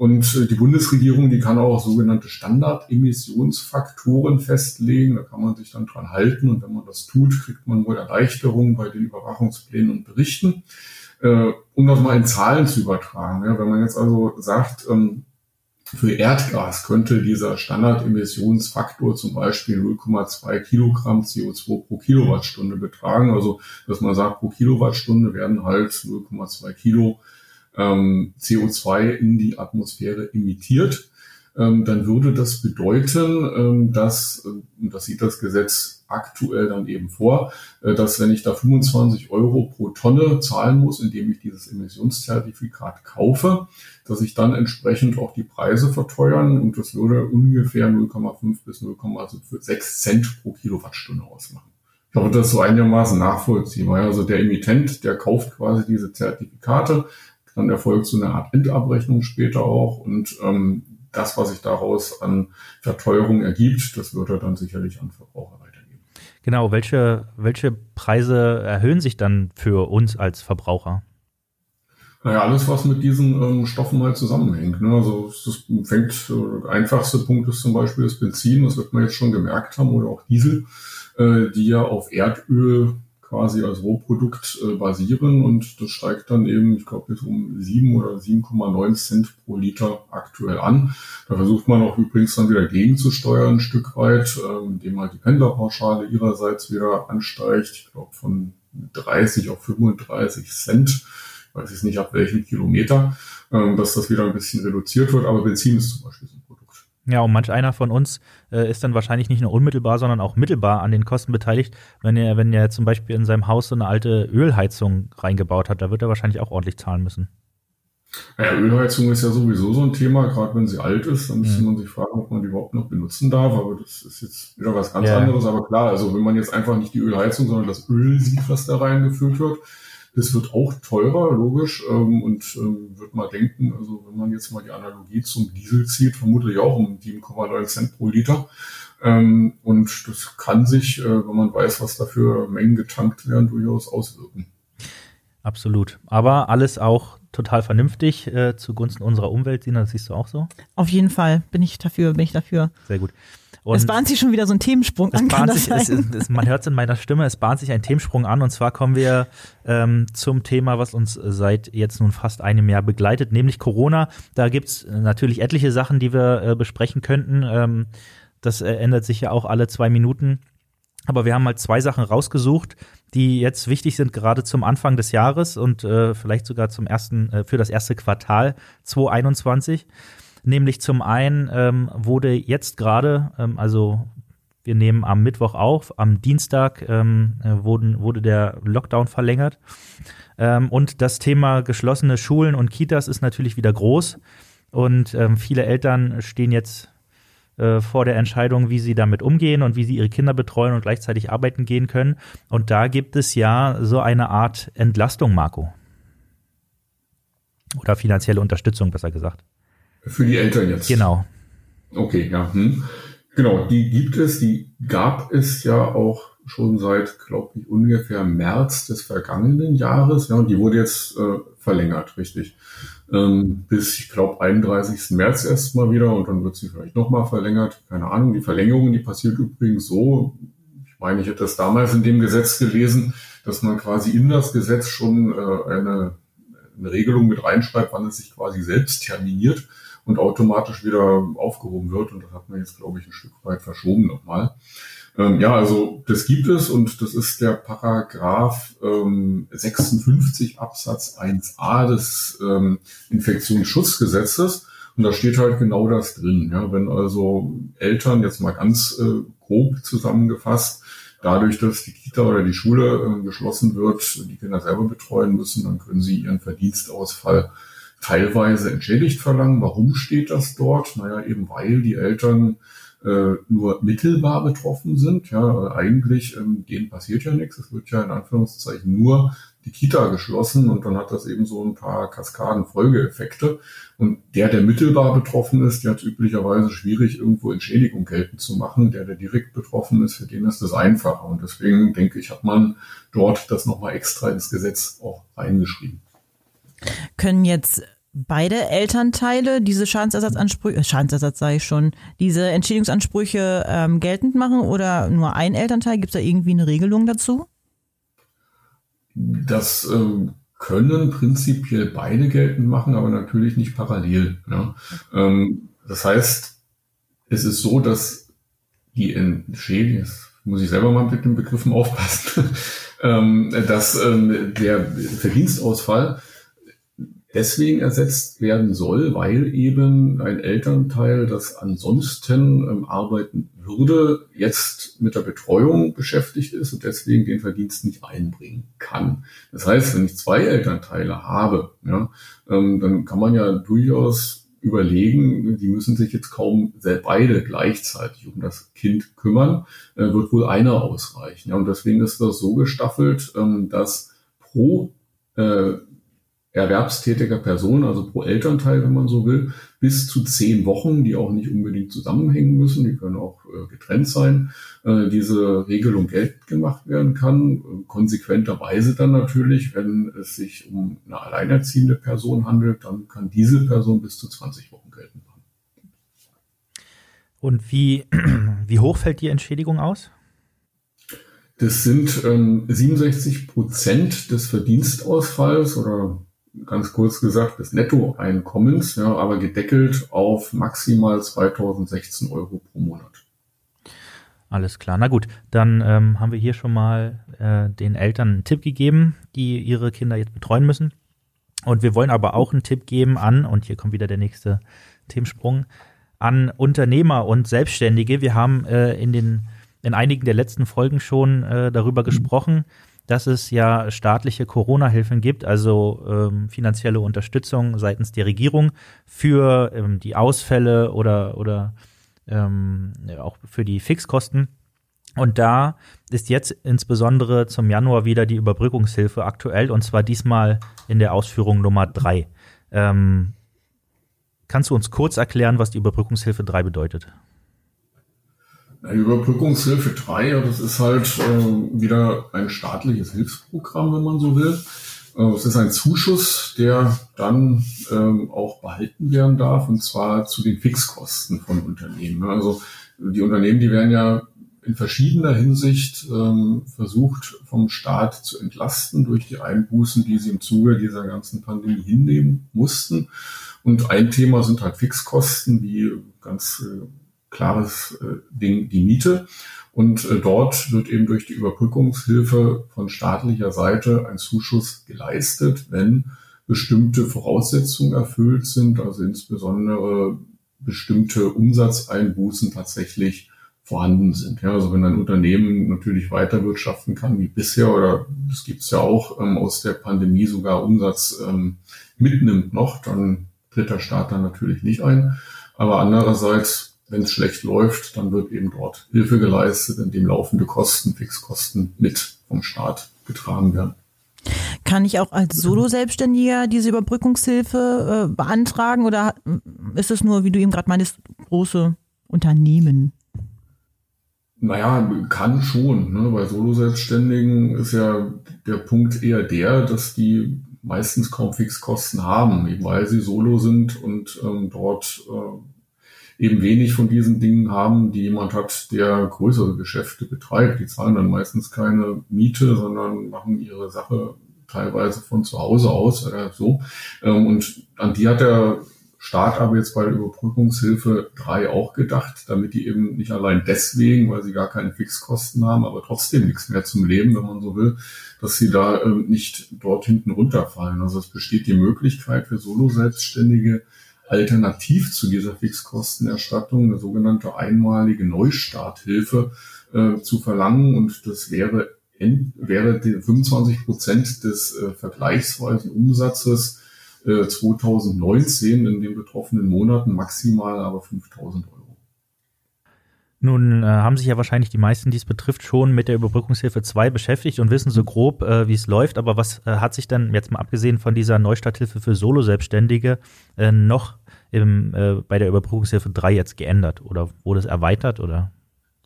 Und äh, die Bundesregierung, die kann auch sogenannte Standardemissionsfaktoren festlegen. Da kann man sich dann dran halten. Und wenn man das tut, kriegt man wohl Erleichterungen bei den Überwachungsplänen und Berichten. Äh, um das mal in Zahlen zu übertragen. Ja, wenn man jetzt also sagt, ähm, für Erdgas könnte dieser Standardemissionsfaktor zum Beispiel 0,2 Kilogramm CO2 pro Kilowattstunde betragen. Also, dass man sagt, pro Kilowattstunde werden halt 0,2 Kilo ähm, CO2 in die Atmosphäre emittiert, ähm, dann würde das bedeuten, ähm, dass, äh, und das sieht das Gesetz aktuell dann eben vor, äh, dass wenn ich da 25 Euro pro Tonne zahlen muss, indem ich dieses Emissionszertifikat kaufe, dass ich dann entsprechend auch die Preise verteuern und das würde ungefähr 0,5 bis 0,6 Cent pro Kilowattstunde ausmachen. Ich hoffe, das ist so einigermaßen nachvollziehbar. Also der Emittent, der kauft quasi diese Zertifikate, dann erfolgt so eine Art Endabrechnung später auch und ähm, das, was sich daraus an Verteuerung ergibt, das wird er dann sicherlich an Verbraucher weitergeben. Genau, welche, welche Preise erhöhen sich dann für uns als Verbraucher? Naja, alles, was mit diesen ähm, Stoffen halt zusammenhängt. Ne? Also das fängt, äh, der einfachste Punkt ist zum Beispiel das Benzin, das wird man jetzt schon gemerkt haben, oder auch Diesel, äh, die ja auf Erdöl quasi als Rohprodukt äh, basieren und das steigt dann eben, ich glaube, jetzt um 7 oder 7,9 Cent pro Liter aktuell an. Da versucht man auch übrigens dann wieder gegenzusteuern ein Stück weit, äh, indem halt die Pendlerpauschale ihrerseits wieder ansteigt, ich glaube von 30 auf 35 Cent, ich weiß jetzt nicht ab welchem Kilometer, äh, dass das wieder ein bisschen reduziert wird, aber Benzin ist zum Beispiel so. Ja, und manch einer von uns äh, ist dann wahrscheinlich nicht nur unmittelbar, sondern auch mittelbar an den Kosten beteiligt. Wenn er, wenn er zum Beispiel in seinem Haus so eine alte Ölheizung reingebaut hat, da wird er wahrscheinlich auch ordentlich zahlen müssen. Ja, Ölheizung ist ja sowieso so ein Thema, gerade wenn sie alt ist, dann müsste mhm. man sich fragen, ob man die überhaupt noch benutzen darf, aber das ist jetzt wieder was ganz ja. anderes. Aber klar, also wenn man jetzt einfach nicht die Ölheizung, sondern das Öl sieht, was da reingeführt wird, das wird auch teurer, logisch, ähm, und ähm, wird mal denken, also wenn man jetzt mal die Analogie zum Diesel zieht, vermutlich auch um 7,9 Cent pro Liter. Ähm, und das kann sich, äh, wenn man weiß, was dafür Mengen getankt werden, durchaus auswirken. Absolut. Aber alles auch total vernünftig äh, zugunsten unserer Umwelt, Sina, das siehst du auch so? Auf jeden Fall bin ich dafür, bin ich dafür. Sehr gut. Und es bahnt sich schon wieder so ein Themensprung an. Kann sich, es, es, man hört es in meiner Stimme, es bahnt sich ein Themensprung an. Und zwar kommen wir ähm, zum Thema, was uns seit jetzt nun fast einem Jahr begleitet, nämlich Corona. Da gibt's natürlich etliche Sachen, die wir äh, besprechen könnten. Ähm, das äh, ändert sich ja auch alle zwei Minuten. Aber wir haben mal zwei Sachen rausgesucht, die jetzt wichtig sind, gerade zum Anfang des Jahres und äh, vielleicht sogar zum ersten, äh, für das erste Quartal 2021. Nämlich zum einen ähm, wurde jetzt gerade, ähm, also wir nehmen am Mittwoch auf, am Dienstag ähm, äh, wurden, wurde der Lockdown verlängert. Ähm, und das Thema geschlossene Schulen und Kitas ist natürlich wieder groß. Und ähm, viele Eltern stehen jetzt äh, vor der Entscheidung, wie sie damit umgehen und wie sie ihre Kinder betreuen und gleichzeitig arbeiten gehen können. Und da gibt es ja so eine Art Entlastung, Marco. Oder finanzielle Unterstützung, besser gesagt. Für die Eltern jetzt. Genau. Okay, ja. Hm. Genau, die gibt es, die gab es ja auch schon seit, glaube ich, ungefähr März des vergangenen Jahres. Ja, und die wurde jetzt äh, verlängert, richtig. Ähm, bis, ich glaube, 31. März erstmal wieder und dann wird sie vielleicht nochmal verlängert. Keine Ahnung. Die Verlängerung, die passiert übrigens so, ich meine, ich hätte das damals in dem Gesetz gelesen, dass man quasi in das Gesetz schon äh, eine, eine Regelung mit reinschreibt, wann es sich quasi selbst terminiert und automatisch wieder aufgehoben wird. Und das hat man jetzt, glaube ich, ein Stück weit verschoben nochmal. Ähm, ja, also das gibt es und das ist der Paragraph ähm, 56 Absatz 1a des ähm, Infektionsschutzgesetzes. Und da steht halt genau das drin. Ja, wenn also Eltern, jetzt mal ganz äh, grob zusammengefasst, dadurch, dass die Kita oder die Schule äh, geschlossen wird, die Kinder selber betreuen müssen, dann können sie ihren Verdienstausfall teilweise entschädigt verlangen. Warum steht das dort? Naja, eben weil die Eltern äh, nur mittelbar betroffen sind. Ja, eigentlich, ähm, denen passiert ja nichts. Es wird ja in Anführungszeichen nur die Kita geschlossen und dann hat das eben so ein paar Kaskaden-Folgeeffekte. Und der, der mittelbar betroffen ist, der hat üblicherweise schwierig, irgendwo Entschädigung geltend zu machen. Der, der direkt betroffen ist, für den ist das einfacher. Und deswegen denke ich, hat man dort das nochmal extra ins Gesetz auch reingeschrieben. Können jetzt beide Elternteile diese Schadensersatzansprüche, äh, Schadensersatz sage ich schon, diese Entschädigungsansprüche ähm, geltend machen oder nur ein Elternteil? Gibt es da irgendwie eine Regelung dazu? Das ähm, können prinzipiell beide geltend machen, aber natürlich nicht parallel. Ne? Ähm, das heißt, es ist so, dass die Entschädigung, muss ich selber mal mit den Begriffen aufpassen, *laughs* ähm, dass ähm, der Verdienstausfall deswegen ersetzt werden soll, weil eben ein Elternteil, das ansonsten ähm, arbeiten würde, jetzt mit der Betreuung beschäftigt ist und deswegen den Verdienst nicht einbringen kann. Das heißt, wenn ich zwei Elternteile habe, ja, ähm, dann kann man ja durchaus überlegen, die müssen sich jetzt kaum beide gleichzeitig um das Kind kümmern, äh, wird wohl einer ausreichen. Ja, und deswegen ist das so gestaffelt, ähm, dass pro äh, erwerbstätiger Person, also pro Elternteil, wenn man so will, bis zu zehn Wochen, die auch nicht unbedingt zusammenhängen müssen, die können auch äh, getrennt sein, äh, diese Regelung geltend gemacht werden kann. Konsequenterweise dann natürlich, wenn es sich um eine alleinerziehende Person handelt, dann kann diese Person bis zu 20 Wochen geltend machen. Und wie, *clears throat* wie hoch fällt die Entschädigung aus? Das sind ähm, 67 Prozent des Verdienstausfalls oder ganz kurz gesagt des Nettoeinkommens, ja, aber gedeckelt auf maximal 2016 Euro pro Monat. Alles klar. Na gut, dann ähm, haben wir hier schon mal äh, den Eltern einen Tipp gegeben, die ihre Kinder jetzt betreuen müssen. Und wir wollen aber auch einen Tipp geben an, und hier kommt wieder der nächste Themensprung, an Unternehmer und Selbstständige. Wir haben äh, in den in einigen der letzten Folgen schon äh, darüber gesprochen, dass es ja staatliche Corona-Hilfen gibt, also ähm, finanzielle Unterstützung seitens der Regierung für ähm, die Ausfälle oder, oder ähm, auch für die Fixkosten. Und da ist jetzt insbesondere zum Januar wieder die Überbrückungshilfe aktuell und zwar diesmal in der Ausführung Nummer drei. Ähm, kannst du uns kurz erklären, was die Überbrückungshilfe 3 bedeutet? Überbrückungshilfe 3, das ist halt äh, wieder ein staatliches Hilfsprogramm, wenn man so will. Äh, es ist ein Zuschuss, der dann ähm, auch behalten werden darf, und zwar zu den Fixkosten von Unternehmen. Also die Unternehmen, die werden ja in verschiedener Hinsicht ähm, versucht, vom Staat zu entlasten durch die Einbußen, die sie im Zuge dieser ganzen Pandemie hinnehmen mussten. Und ein Thema sind halt Fixkosten, wie ganz äh, klares äh, Ding die Miete. Und äh, dort wird eben durch die Überbrückungshilfe von staatlicher Seite ein Zuschuss geleistet, wenn bestimmte Voraussetzungen erfüllt sind, also insbesondere bestimmte Umsatzeinbußen tatsächlich vorhanden sind. Ja, also wenn ein Unternehmen natürlich weiter wirtschaften kann wie bisher, oder das gibt es ja auch ähm, aus der Pandemie sogar Umsatz ähm, mitnimmt noch, dann tritt der Staat dann natürlich nicht ein. Aber andererseits wenn es schlecht läuft, dann wird eben dort Hilfe geleistet, indem laufende Kosten, Fixkosten mit vom Staat getragen werden. Kann ich auch als Solo-Selbstständiger diese Überbrückungshilfe äh, beantragen oder ist es nur, wie du eben gerade meinst, große Unternehmen? Naja, kann schon. Ne? Bei Solo-Selbstständigen ist ja der Punkt eher der, dass die meistens kaum Fixkosten haben, eben weil sie Solo sind und ähm, dort äh, eben wenig von diesen Dingen haben, die jemand hat, der größere Geschäfte betreibt. Die zahlen dann meistens keine Miete, sondern machen ihre Sache teilweise von zu Hause aus oder so. Ähm, und an die hat der Staat aber jetzt bei der Überbrückungshilfe 3 auch gedacht, damit die eben nicht allein deswegen, weil sie gar keine Fixkosten haben, aber trotzdem nichts mehr zum Leben, wenn man so will, dass sie da ähm, nicht dort hinten runterfallen. Also es besteht die Möglichkeit für Solo-Selbstständige, alternativ zu dieser Fixkostenerstattung eine sogenannte einmalige Neustarthilfe äh, zu verlangen. Und das wäre, wäre die 25 Prozent des äh, vergleichsweisen Umsatzes äh, 2019 in den betroffenen Monaten, maximal aber 5000 Euro. Nun äh, haben sich ja wahrscheinlich die meisten, die es betrifft, schon mit der Überbrückungshilfe 2 beschäftigt und wissen so grob, äh, wie es läuft. Aber was äh, hat sich dann, jetzt mal abgesehen von dieser Neustarthilfe für Solo-Selbstständige, äh, noch im, äh, bei der Überbrückungshilfe 3 jetzt geändert? Oder wurde es erweitert oder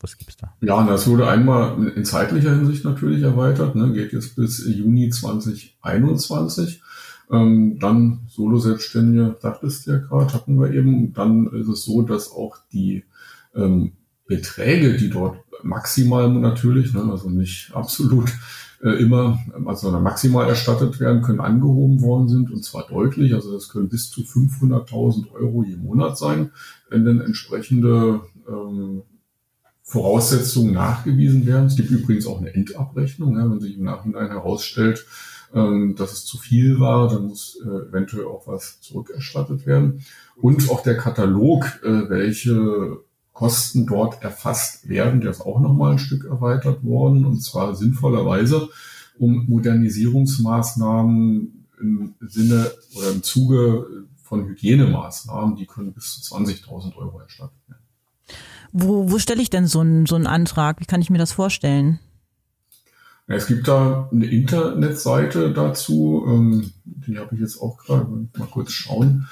was gibt es da? Ja, das wurde einmal in zeitlicher Hinsicht natürlich erweitert, ne, geht jetzt bis Juni 2021. Ähm, dann Solo-Selbstständige, sagtest du ja gerade, hatten wir eben. Dann ist es so, dass auch die ähm, Beträge, die dort maximal natürlich, ne, also nicht absolut immer, also maximal erstattet werden, können angehoben worden sind und zwar deutlich. Also das können bis zu 500.000 Euro je Monat sein, wenn dann entsprechende ähm, Voraussetzungen nachgewiesen werden. Es gibt übrigens auch eine Endabrechnung, ja, wenn sich im Nachhinein herausstellt, ähm, dass es zu viel war, dann muss äh, eventuell auch was zurückerstattet werden. Und auch der Katalog, äh, welche Kosten dort erfasst werden, der ist auch nochmal ein Stück erweitert worden, und zwar sinnvollerweise, um Modernisierungsmaßnahmen im Sinne oder im Zuge von Hygienemaßnahmen, die können bis zu 20.000 Euro erstattet werden. Wo, wo stelle ich denn so einen, so einen Antrag? Wie kann ich mir das vorstellen? Es gibt da eine Internetseite dazu, ähm, die habe ich jetzt auch gerade, mal kurz schauen.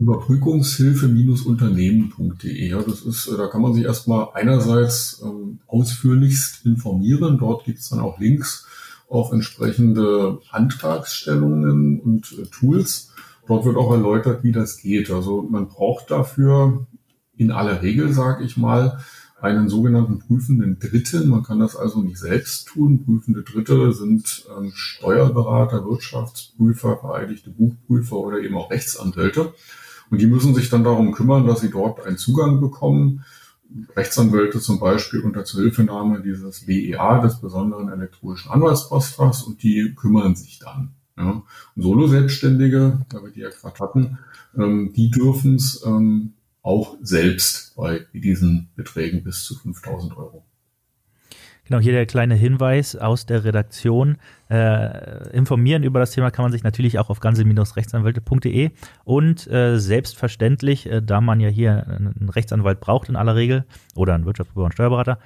Überbrückungshilfe-unternehmen.de. Ja, das ist, da kann man sich erstmal einerseits ähm, ausführlichst informieren. Dort gibt es dann auch Links auf entsprechende Antragsstellungen und äh, Tools. Dort wird auch erläutert, wie das geht. Also man braucht dafür in aller Regel, sage ich mal, einen sogenannten prüfenden Dritten. Man kann das also nicht selbst tun. Prüfende Dritte sind ähm, Steuerberater, Wirtschaftsprüfer, vereidigte Buchprüfer oder eben auch Rechtsanwälte. Und die müssen sich dann darum kümmern, dass sie dort einen Zugang bekommen. Rechtsanwälte zum Beispiel unter Zuhilfenahme dieses BEA, des besonderen elektronischen Anwaltspostfachs, und die kümmern sich dann. Ja. Solo-Selbstständige, da wir die ja gerade hatten, ähm, die dürfen es ähm, auch selbst bei diesen Beträgen bis zu 5000 Euro. Genau, hier der kleine Hinweis aus der Redaktion. Äh, informieren über das Thema kann man sich natürlich auch auf ganze-rechtsanwälte.de und äh, selbstverständlich, äh, da man ja hier einen Rechtsanwalt braucht in aller Regel oder einen Wirtschaftsprüfer und Steuerberater,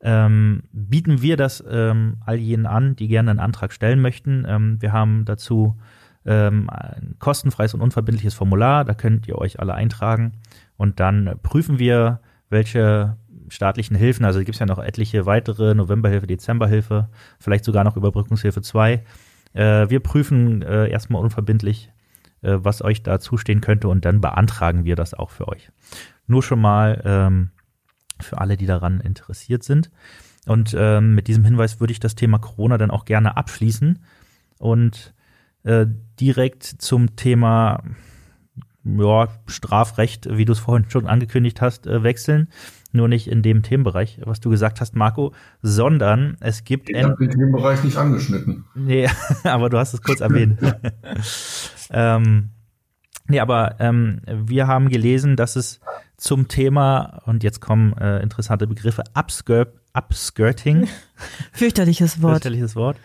ähm, bieten wir das ähm, all jenen an, die gerne einen Antrag stellen möchten. Ähm, wir haben dazu ähm, ein kostenfreies und unverbindliches Formular, da könnt ihr euch alle eintragen und dann prüfen wir, welche staatlichen Hilfen, also gibt es ja noch etliche weitere, Novemberhilfe, Dezemberhilfe, vielleicht sogar noch Überbrückungshilfe 2. Äh, wir prüfen äh, erstmal unverbindlich, äh, was euch da zustehen könnte und dann beantragen wir das auch für euch. Nur schon mal ähm, für alle, die daran interessiert sind. Und ähm, mit diesem Hinweis würde ich das Thema Corona dann auch gerne abschließen und äh, direkt zum Thema ja, Strafrecht, wie du es vorhin schon angekündigt hast, äh, wechseln. Nur nicht in dem Themenbereich, was du gesagt hast, Marco, sondern es gibt. Ich habe den Themenbereich nicht angeschnitten. Nee, *laughs* aber du hast es kurz erwähnt. *laughs* ähm, nee, aber ähm, wir haben gelesen, dass es zum Thema, und jetzt kommen äh, interessante Begriffe, Upskir Upskirting. *laughs* Fürchterliches Wort. Fürchterliches Wort.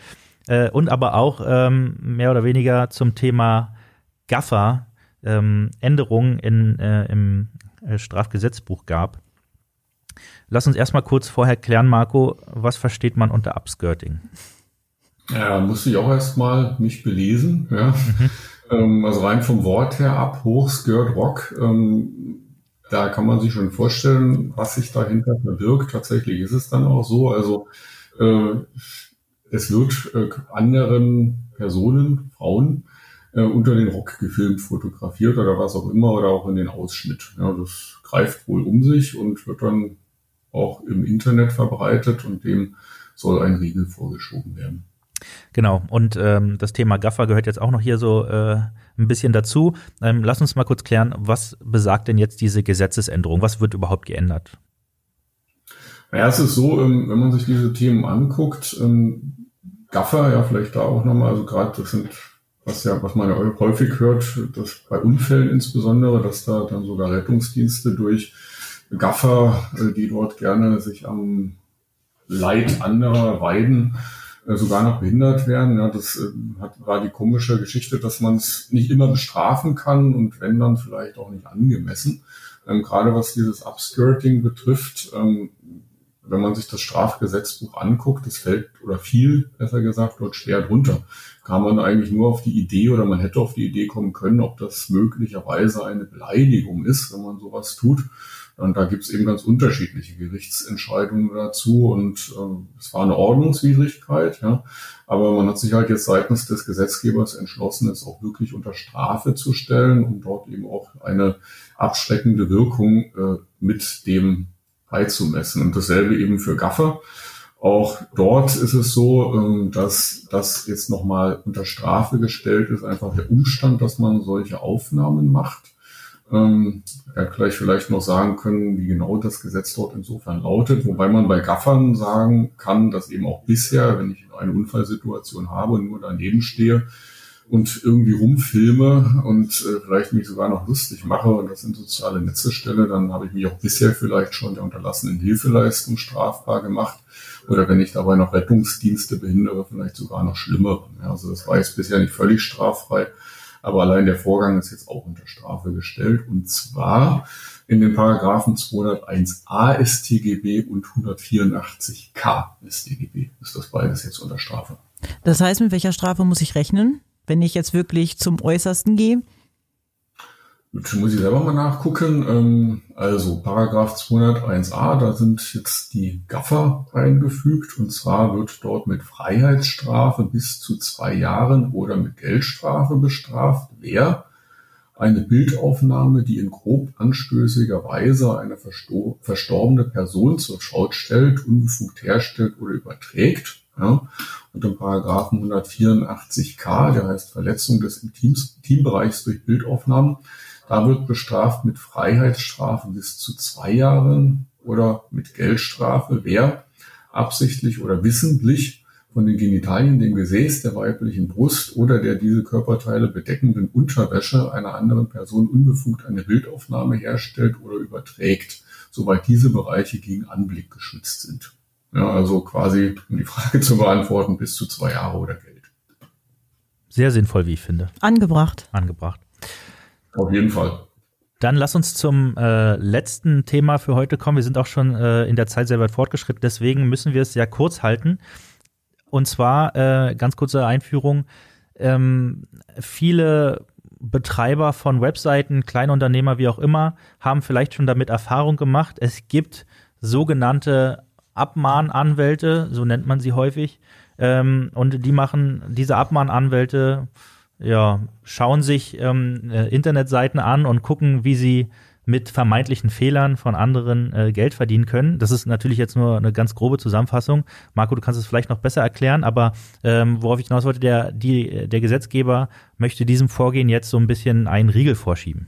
Äh, und aber auch ähm, mehr oder weniger zum Thema Gaffer ähm, Änderungen in, äh, im äh, Strafgesetzbuch gab. Lass uns erstmal kurz vorher klären, Marco, was versteht man unter Upskirting? Ja, musste ich auch erstmal mich belesen. Ja. Mhm. Ähm, also rein vom Wort her ab, hoch, Skirt, Rock. Ähm, da kann man sich schon vorstellen, was sich dahinter verbirgt. Tatsächlich ist es dann auch so. Also äh, es wird äh, anderen Personen, Frauen, äh, unter den Rock gefilmt, fotografiert oder was auch immer oder auch in den Ausschnitt. Ja, das greift wohl um sich und wird dann auch im Internet verbreitet und dem soll ein Riegel vorgeschoben werden. Genau, und ähm, das Thema Gaffer gehört jetzt auch noch hier so äh, ein bisschen dazu. Ähm, lass uns mal kurz klären, was besagt denn jetzt diese Gesetzesänderung? Was wird überhaupt geändert? Naja, es ist so, ähm, wenn man sich diese Themen anguckt, ähm, Gaffer, ja, vielleicht da auch nochmal, also gerade das sind was ja, was man ja häufig hört, dass bei Unfällen insbesondere, dass da dann sogar Rettungsdienste durch Gaffer, äh, die dort gerne sich am Leid anderer weiden, äh, sogar noch behindert werden. Ja, das äh, hat, war die komische Geschichte, dass man es nicht immer bestrafen kann und wenn dann vielleicht auch nicht angemessen. Ähm, gerade was dieses Upskirting betrifft, ähm, wenn man sich das Strafgesetzbuch anguckt, das fällt oder viel, besser gesagt, dort schwer drunter. Kam man eigentlich nur auf die Idee oder man hätte auf die Idee kommen können, ob das möglicherweise eine Beleidigung ist, wenn man sowas tut. Und da gibt es eben ganz unterschiedliche Gerichtsentscheidungen dazu. Und äh, es war eine Ordnungswidrigkeit, ja. Aber man hat sich halt jetzt seitens des Gesetzgebers entschlossen, es auch wirklich unter Strafe zu stellen, um dort eben auch eine abschreckende Wirkung äh, mit dem beizumessen. Und dasselbe eben für Gaffer. Auch dort ist es so, ähm, dass das jetzt nochmal unter Strafe gestellt ist, einfach der Umstand, dass man solche Aufnahmen macht. Ähm, ja, gleich vielleicht noch sagen können, wie genau das Gesetz dort insofern lautet, wobei man bei Gaffern sagen kann, dass eben auch bisher, wenn ich eine Unfallsituation habe und nur daneben stehe, und irgendwie rumfilme und äh, vielleicht mich sogar noch lustig mache und das in soziale Netze stelle, dann habe ich mich auch bisher vielleicht schon der unterlassenen Hilfeleistung strafbar gemacht. Oder wenn ich dabei noch Rettungsdienste behindere, vielleicht sogar noch schlimmer. Ja, also das war jetzt bisher nicht völlig straffrei, aber allein der Vorgang ist jetzt auch unter Strafe gestellt. Und zwar in den Paragraphen 201a StGB und 184k StGB ist das beides jetzt unter Strafe. Das heißt, mit welcher Strafe muss ich rechnen? wenn ich jetzt wirklich zum Äußersten gehe? Jetzt muss ich selber mal nachgucken. Ähm, also Paragraph 201a, da sind jetzt die Gaffer eingefügt und zwar wird dort mit Freiheitsstrafe bis zu zwei Jahren oder mit Geldstrafe bestraft, wer eine Bildaufnahme, die in grob anstößiger Weise eine verstorbene Person zur Schau stellt, unbefugt herstellt oder überträgt ja? Und im Paragraphen 184k, der heißt Verletzung des Intims, Intimbereichs durch Bildaufnahmen, da wird bestraft mit Freiheitsstrafe bis zu zwei Jahren oder mit Geldstrafe, wer absichtlich oder wissentlich von den Genitalien, dem Gesäß der weiblichen Brust oder der diese Körperteile bedeckenden Unterwäsche einer anderen Person unbefugt eine Bildaufnahme herstellt oder überträgt, soweit diese Bereiche gegen Anblick geschützt sind. Ja, also quasi, um die Frage *laughs* zu beantworten, bis zu zwei Jahre oder Geld. Sehr sinnvoll, wie ich finde. Angebracht. Angebracht. Auf jeden Fall. Dann lass uns zum äh, letzten Thema für heute kommen. Wir sind auch schon äh, in der Zeit sehr weit fortgeschritten, deswegen müssen wir es ja kurz halten. Und zwar, äh, ganz kurze Einführung, ähm, viele Betreiber von Webseiten, Kleinunternehmer, wie auch immer, haben vielleicht schon damit Erfahrung gemacht. Es gibt sogenannte Abmahnanwälte, so nennt man sie häufig. Ähm, und die machen, diese Abmahnanwälte, ja, schauen sich ähm, äh, Internetseiten an und gucken, wie sie mit vermeintlichen Fehlern von anderen äh, Geld verdienen können. Das ist natürlich jetzt nur eine ganz grobe Zusammenfassung. Marco, du kannst es vielleicht noch besser erklären, aber ähm, worauf ich hinaus wollte, der, die, der Gesetzgeber möchte diesem Vorgehen jetzt so ein bisschen einen Riegel vorschieben.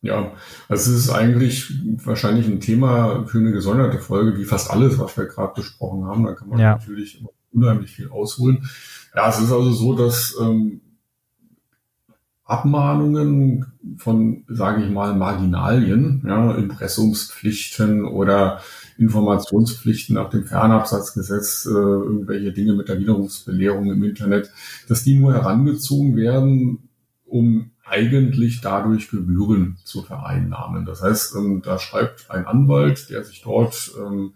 Ja, also es ist eigentlich wahrscheinlich ein Thema für eine gesonderte Folge, wie fast alles, was wir gerade besprochen haben. Da kann man ja. natürlich unheimlich viel ausholen. Ja, es ist also so, dass ähm, Abmahnungen von, sage ich mal, Marginalien, ja, Impressumspflichten oder Informationspflichten nach dem Fernabsatzgesetz, äh, irgendwelche Dinge mit der Widerrufsbelehrung im Internet, dass die nur herangezogen werden, um eigentlich dadurch Gebühren zu vereinnahmen. Das heißt, ähm, da schreibt ein Anwalt, der sich dort, ähm,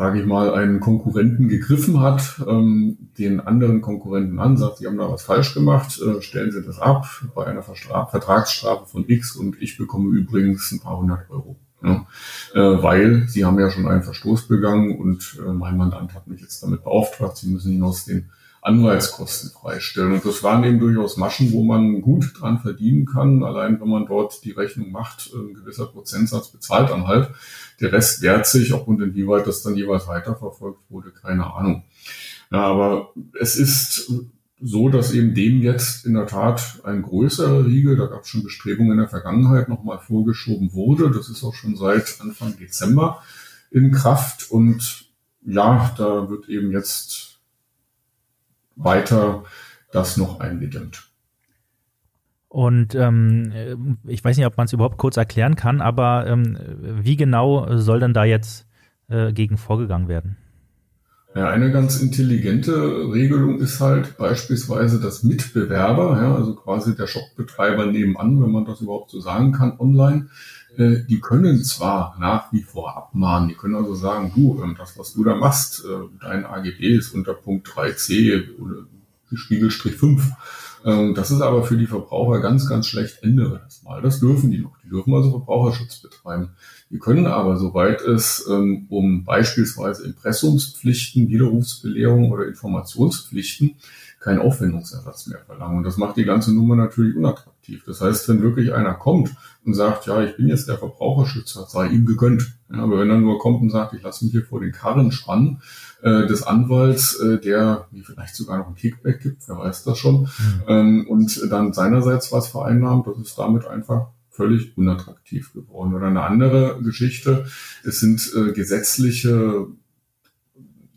sage ich mal, einen Konkurrenten gegriffen hat, ähm, den anderen Konkurrenten an, sagt, Sie haben da was falsch gemacht, äh, stellen Sie das ab bei einer Verstra Vertragsstrafe von X und ich bekomme übrigens ein paar hundert Euro. Ja, äh, weil Sie haben ja schon einen Verstoß begangen und äh, mein Mandant hat mich jetzt damit beauftragt, Sie müssen ihn aus den Anwaltskosten freistellen. Und das waren eben durchaus Maschen, wo man gut dran verdienen kann. Allein wenn man dort die Rechnung macht, ein gewisser Prozentsatz bezahlt dann halt. Der Rest wehrt sich, ob und inwieweit das dann jeweils weiterverfolgt wurde, keine Ahnung. Ja, aber es ist so, dass eben dem jetzt in der Tat ein größerer Riegel, da gab es schon Bestrebungen in der Vergangenheit, nochmal vorgeschoben wurde. Das ist auch schon seit Anfang Dezember in Kraft. Und ja, da wird eben jetzt weiter das noch eingedämmt. Und ähm, ich weiß nicht, ob man es überhaupt kurz erklären kann, aber ähm, wie genau soll denn da jetzt äh, gegen vorgegangen werden? Ja, eine ganz intelligente Regelung ist halt beispielsweise, dass Mitbewerber, ja, also quasi der Shopbetreiber nebenan, wenn man das überhaupt so sagen kann, online, äh, die können zwar nach wie vor abmahnen, die können also sagen, du, ähm, das, was du da machst, äh, dein AGB ist unter Punkt 3c oder Spiegelstrich 5. Ähm, das ist aber für die Verbraucher ganz, ganz schlecht. Ändere das mal. Das dürfen die noch. Die dürfen also Verbraucherschutz betreiben. Die können aber, soweit es ähm, um beispielsweise Impressumspflichten, Widerrufsbelehrung oder Informationspflichten keinen Aufwendungsersatz mehr verlangen. Und das macht die ganze Nummer natürlich unattraktiv. Das heißt, wenn wirklich einer kommt und sagt, ja, ich bin jetzt der Verbraucherschützer, sei ihm gegönnt. Ja, aber wenn er nur kommt und sagt, ich lasse mich hier vor den Karren spannen äh, des Anwalts, äh, der mir vielleicht sogar noch ein Kickback gibt, wer weiß das schon, mhm. ähm, und dann seinerseits was vereinnahmt, das ist damit einfach völlig unattraktiv geworden. Oder eine andere Geschichte, es sind äh, gesetzliche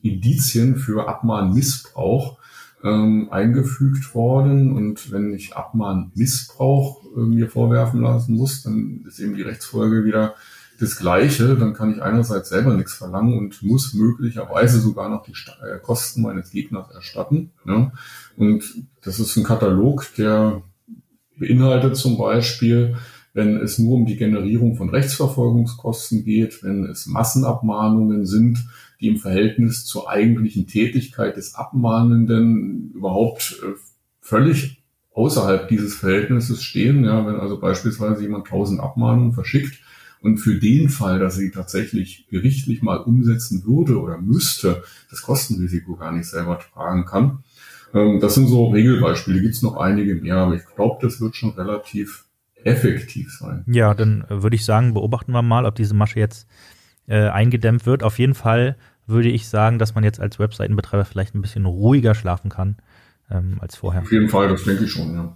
Indizien für Abmahnmissbrauch ähm, eingefügt worden. Und wenn ich Abmahnmissbrauch äh, mir vorwerfen lassen muss, dann ist eben die Rechtsfolge wieder das Gleiche. Dann kann ich einerseits selber nichts verlangen und muss möglicherweise sogar noch die äh, Kosten meines Gegners erstatten. Ne? Und das ist ein Katalog, der beinhaltet zum Beispiel wenn es nur um die Generierung von Rechtsverfolgungskosten geht, wenn es Massenabmahnungen sind, die im Verhältnis zur eigentlichen Tätigkeit des Abmahnenden überhaupt äh, völlig außerhalb dieses Verhältnisses stehen. Ja, wenn also beispielsweise jemand tausend Abmahnungen verschickt und für den Fall, dass sie tatsächlich gerichtlich mal umsetzen würde oder müsste, das Kostenrisiko gar nicht selber tragen kann. Ähm, das sind so Regelbeispiele, gibt es noch einige mehr, aber ich glaube, das wird schon relativ effektiv sein. Ja, dann äh, würde ich sagen, beobachten wir mal, ob diese Masche jetzt äh, eingedämmt wird. Auf jeden Fall würde ich sagen, dass man jetzt als Webseitenbetreiber vielleicht ein bisschen ruhiger schlafen kann ähm, als vorher. Auf jeden Fall, das denke ich schon, ja.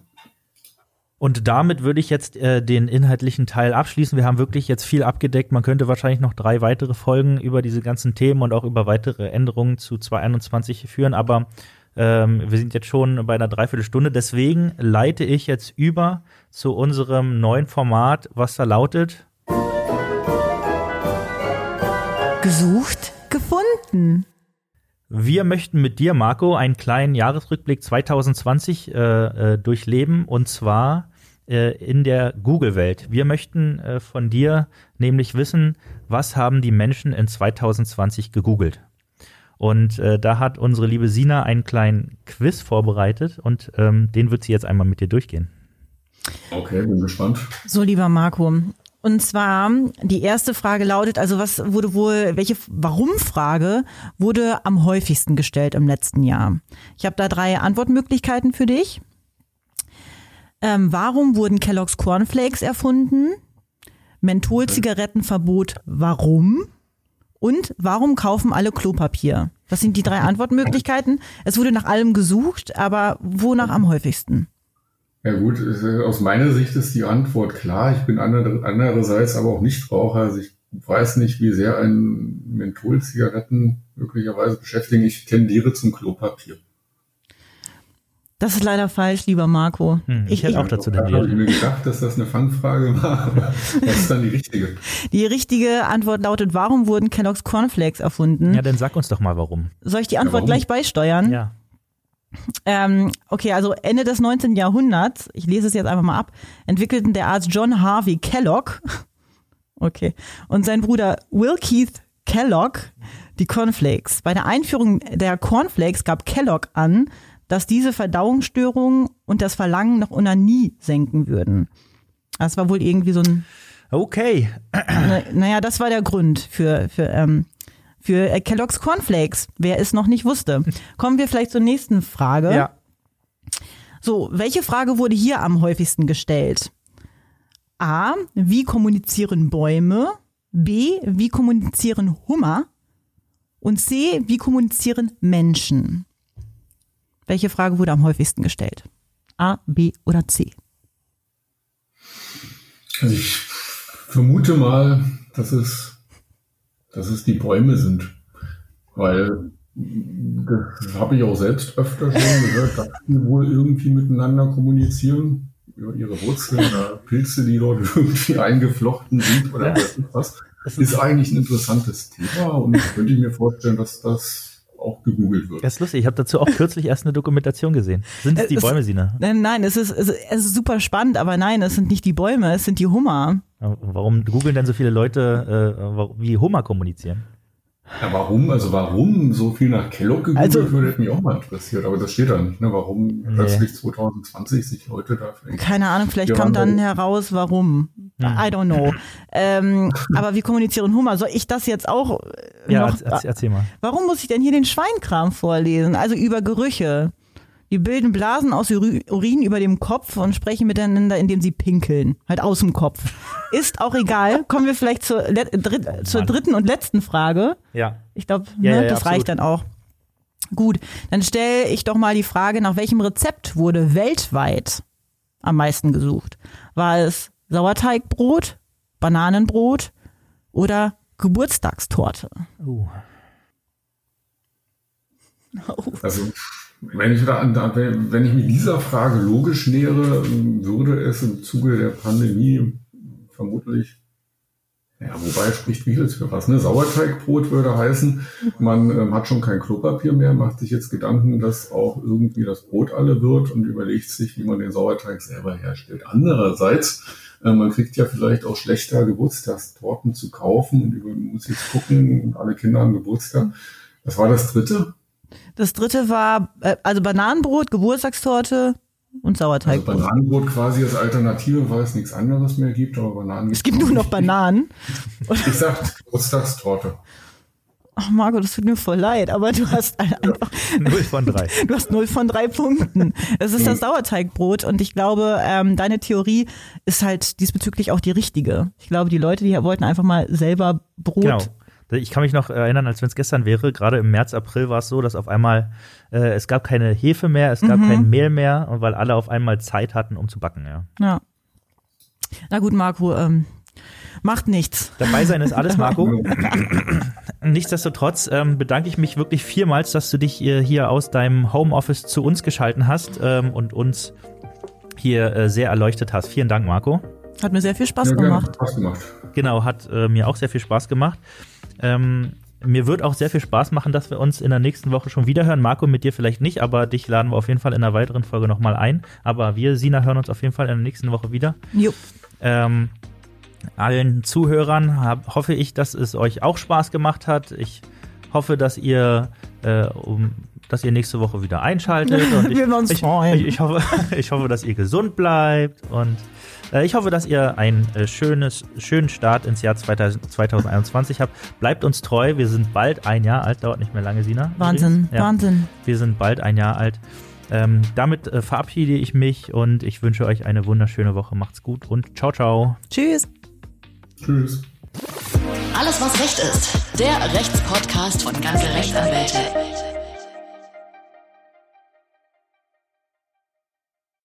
Und damit würde ich jetzt äh, den inhaltlichen Teil abschließen. Wir haben wirklich jetzt viel abgedeckt. Man könnte wahrscheinlich noch drei weitere Folgen über diese ganzen Themen und auch über weitere Änderungen zu 221 führen. Aber ähm, wir sind jetzt schon bei einer Dreiviertelstunde. Deswegen leite ich jetzt über zu unserem neuen Format, was da lautet. Gesucht, gefunden. Wir möchten mit dir, Marco, einen kleinen Jahresrückblick 2020 äh, äh, durchleben und zwar äh, in der Google-Welt. Wir möchten äh, von dir nämlich wissen, was haben die Menschen in 2020 gegoogelt? Und äh, da hat unsere liebe Sina einen kleinen Quiz vorbereitet und ähm, den wird sie jetzt einmal mit dir durchgehen. Okay, bin gespannt. So, lieber Marco. Und zwar, die erste Frage lautet, also was wurde wohl, welche Warum-Frage wurde am häufigsten gestellt im letzten Jahr? Ich habe da drei Antwortmöglichkeiten für dich. Ähm, warum wurden Kellogg's Cornflakes erfunden? Menthol-Zigarettenverbot, warum? Und warum kaufen alle Klopapier? Das sind die drei *laughs* Antwortmöglichkeiten. Es wurde nach allem gesucht, aber wonach am häufigsten? Ja gut, aus meiner Sicht ist die Antwort klar. Ich bin andererseits aber auch nicht Raucher. Also ich weiß nicht, wie sehr ein Mentholzigaretten möglicherweise beschäftigen. Ich tendiere zum Klopapier. Das ist leider falsch, lieber Marco. Hm, ich, ich hätte auch dazu tendiert. Habe ich mir gedacht, dass das eine Fangfrage war. Was ist dann die richtige? Die richtige Antwort lautet, warum wurden Kellogg's Cornflakes erfunden? Ja, dann sag uns doch mal, warum. Soll ich die Antwort ja, gleich beisteuern? Ja. Ähm, okay, also Ende des 19. Jahrhunderts, ich lese es jetzt einfach mal ab, entwickelten der Arzt John Harvey Kellogg, *laughs* okay, und sein Bruder Will Keith Kellogg die Cornflakes. Bei der Einführung der Cornflakes gab Kellogg an, dass diese Verdauungsstörungen und das Verlangen nach Onanie senken würden. Das war wohl irgendwie so ein. Okay. Na, naja, das war der Grund für, für, ähm, für äh, Kellogg's Cornflakes, wer es noch nicht wusste. *laughs* Kommen wir vielleicht zur nächsten Frage. Ja. So, welche Frage wurde hier am häufigsten gestellt? A. Wie kommunizieren Bäume? B. Wie kommunizieren Hummer? Und C. Wie kommunizieren Menschen? Welche Frage wurde am häufigsten gestellt? A, B oder C? Also ich vermute mal, dass es, dass es die Bäume sind. Weil das habe ich auch selbst öfter schon gehört, dass die wohl irgendwie miteinander kommunizieren über ihre Wurzeln oder Pilze, die dort irgendwie eingeflochten sind oder was. Das ist eigentlich ein interessantes Thema und ich könnte mir vorstellen, dass das auch gegoogelt wird. Das ist lustig. Ich habe dazu auch kürzlich erst eine Dokumentation gesehen. Sind es die Bäume, Sina? Nein, nein, es ist, es ist super spannend, aber nein, es sind nicht die Bäume, es sind die Hummer. Warum googeln denn so viele Leute, äh, wie Hummer kommunizieren? Ja, warum? Also warum so viel nach Kellogg gegoogelt Also- würde, hätte mich auch mal interessiert. Aber das steht da nicht, ne? Warum plötzlich 2020 sich Leute da vielleicht... Keine Ahnung, vielleicht kommt dann heraus, warum. I don't know. ähm, aber wie kommunizieren Hummer? Soll ich das jetzt auch äh, Ja, noch? erz- erzähl mal. Warum muss ich denn hier den Schweinkram vorlesen? Also über Gerüche. Die bilden Blasen aus Uri- Urin über dem Kopf und sprechen miteinander, indem sie pinkeln. Halt aus dem Kopf. Ist auch egal. Kommen wir vielleicht zur, dritt, zur dritten und letzten Frage. Ja. Ich glaube, Ja, ne, ja, ja, das absolut. reicht dann auch. Gut, dann stelle ich doch mal die Frage, nach welchem Rezept wurde weltweit am meisten gesucht? War es Sauerteigbrot, Bananenbrot oder Geburtstagstorte? Uh. Also, wenn ich, da, wenn ich mich dieser Frage logisch nähere, würde es im Zuge der Pandemie vermutlich, ja, wobei spricht vieles für was, ne? Sauerteigbrot würde heißen, man ähm, hat schon kein Klopapier mehr, macht sich jetzt Gedanken, dass auch irgendwie das Brot alle wird und überlegt sich, wie man den Sauerteig selber herstellt. Andererseits, äh, man kriegt ja vielleicht auch schlechter Geburtstagstorten zu kaufen und über, muss jetzt gucken, alle Kinder haben Geburtstag. Was war das dritte? Das dritte war, äh, also Bananenbrot, Geburtstagstorte und Also Sauerteigbrot. Bananenbrot quasi als Alternative, weil es nichts anderes mehr gibt, aber Bananen es gibt nur noch Bananen. *laughs* Ich sag Geburtstagstorte. Ach Marco, das tut mir voll leid, aber du hast ein- einfach, *laughs* Null von drei. *laughs* du hast null von drei Punkten. Es ist das Sauerteigbrot und ich glaube, ähm, deine Theorie ist halt diesbezüglich auch die richtige. Ich glaube, die Leute, die wollten einfach mal selber Brot. Genau. Ich kann mich noch erinnern, als wenn es gestern wäre, gerade im März, April war es so, dass auf einmal äh, es gab keine Hefe mehr, es gab kein Mehl mehr, und weil alle auf einmal Zeit hatten, um zu backen, ja. Ja. Na gut, Marco, ähm, macht nichts. Dabei sein ist alles, Marco. *laughs* Nichtsdestotrotz ähm, bedanke ich mich wirklich vielmals, dass du dich äh, hier aus deinem Homeoffice zu uns geschalten hast ähm, und uns hier äh, sehr erleuchtet hast. Vielen Dank, Marco. Hat mir sehr viel Spaß Ja, gemacht. Spaß gemacht. Genau, hat äh, mir auch sehr viel Spaß gemacht. Ähm, mir wird auch sehr viel Spaß machen, dass wir uns in der nächsten Woche schon wieder hören. Marco, mit dir vielleicht nicht, aber dich laden wir auf jeden Fall in einer weiteren Folge nochmal ein. Aber wir, Sina, hören uns auf jeden Fall in der nächsten Woche wieder. Jo. Ähm, allen Zuhörern hab, hoffe ich, dass es euch auch Spaß gemacht hat. Ich hoffe, dass ihr, äh, um, dass ihr nächste Woche wieder einschaltet. *laughs* Und ich, Wir uns ich, freuen. Ich, ich, hoffe, *laughs* ich hoffe, dass ihr gesund bleibt und ich hoffe, dass ihr einen äh, schönes, schönen Start ins Jahr 2000, 2021 habt. Bleibt uns treu. Wir sind bald ein Jahr alt. Dauert nicht mehr lange, Sina. Wahnsinn, Ja. Wahnsinn. Wir sind bald ein Jahr alt. Ähm, damit äh, verabschiede ich mich und ich wünsche euch eine wunderschöne Woche. Macht's gut und ciao, ciao. Tschüss. Tschüss. Alles, was Recht ist. Der Rechtspodcast von ganze Rechtsanwälte.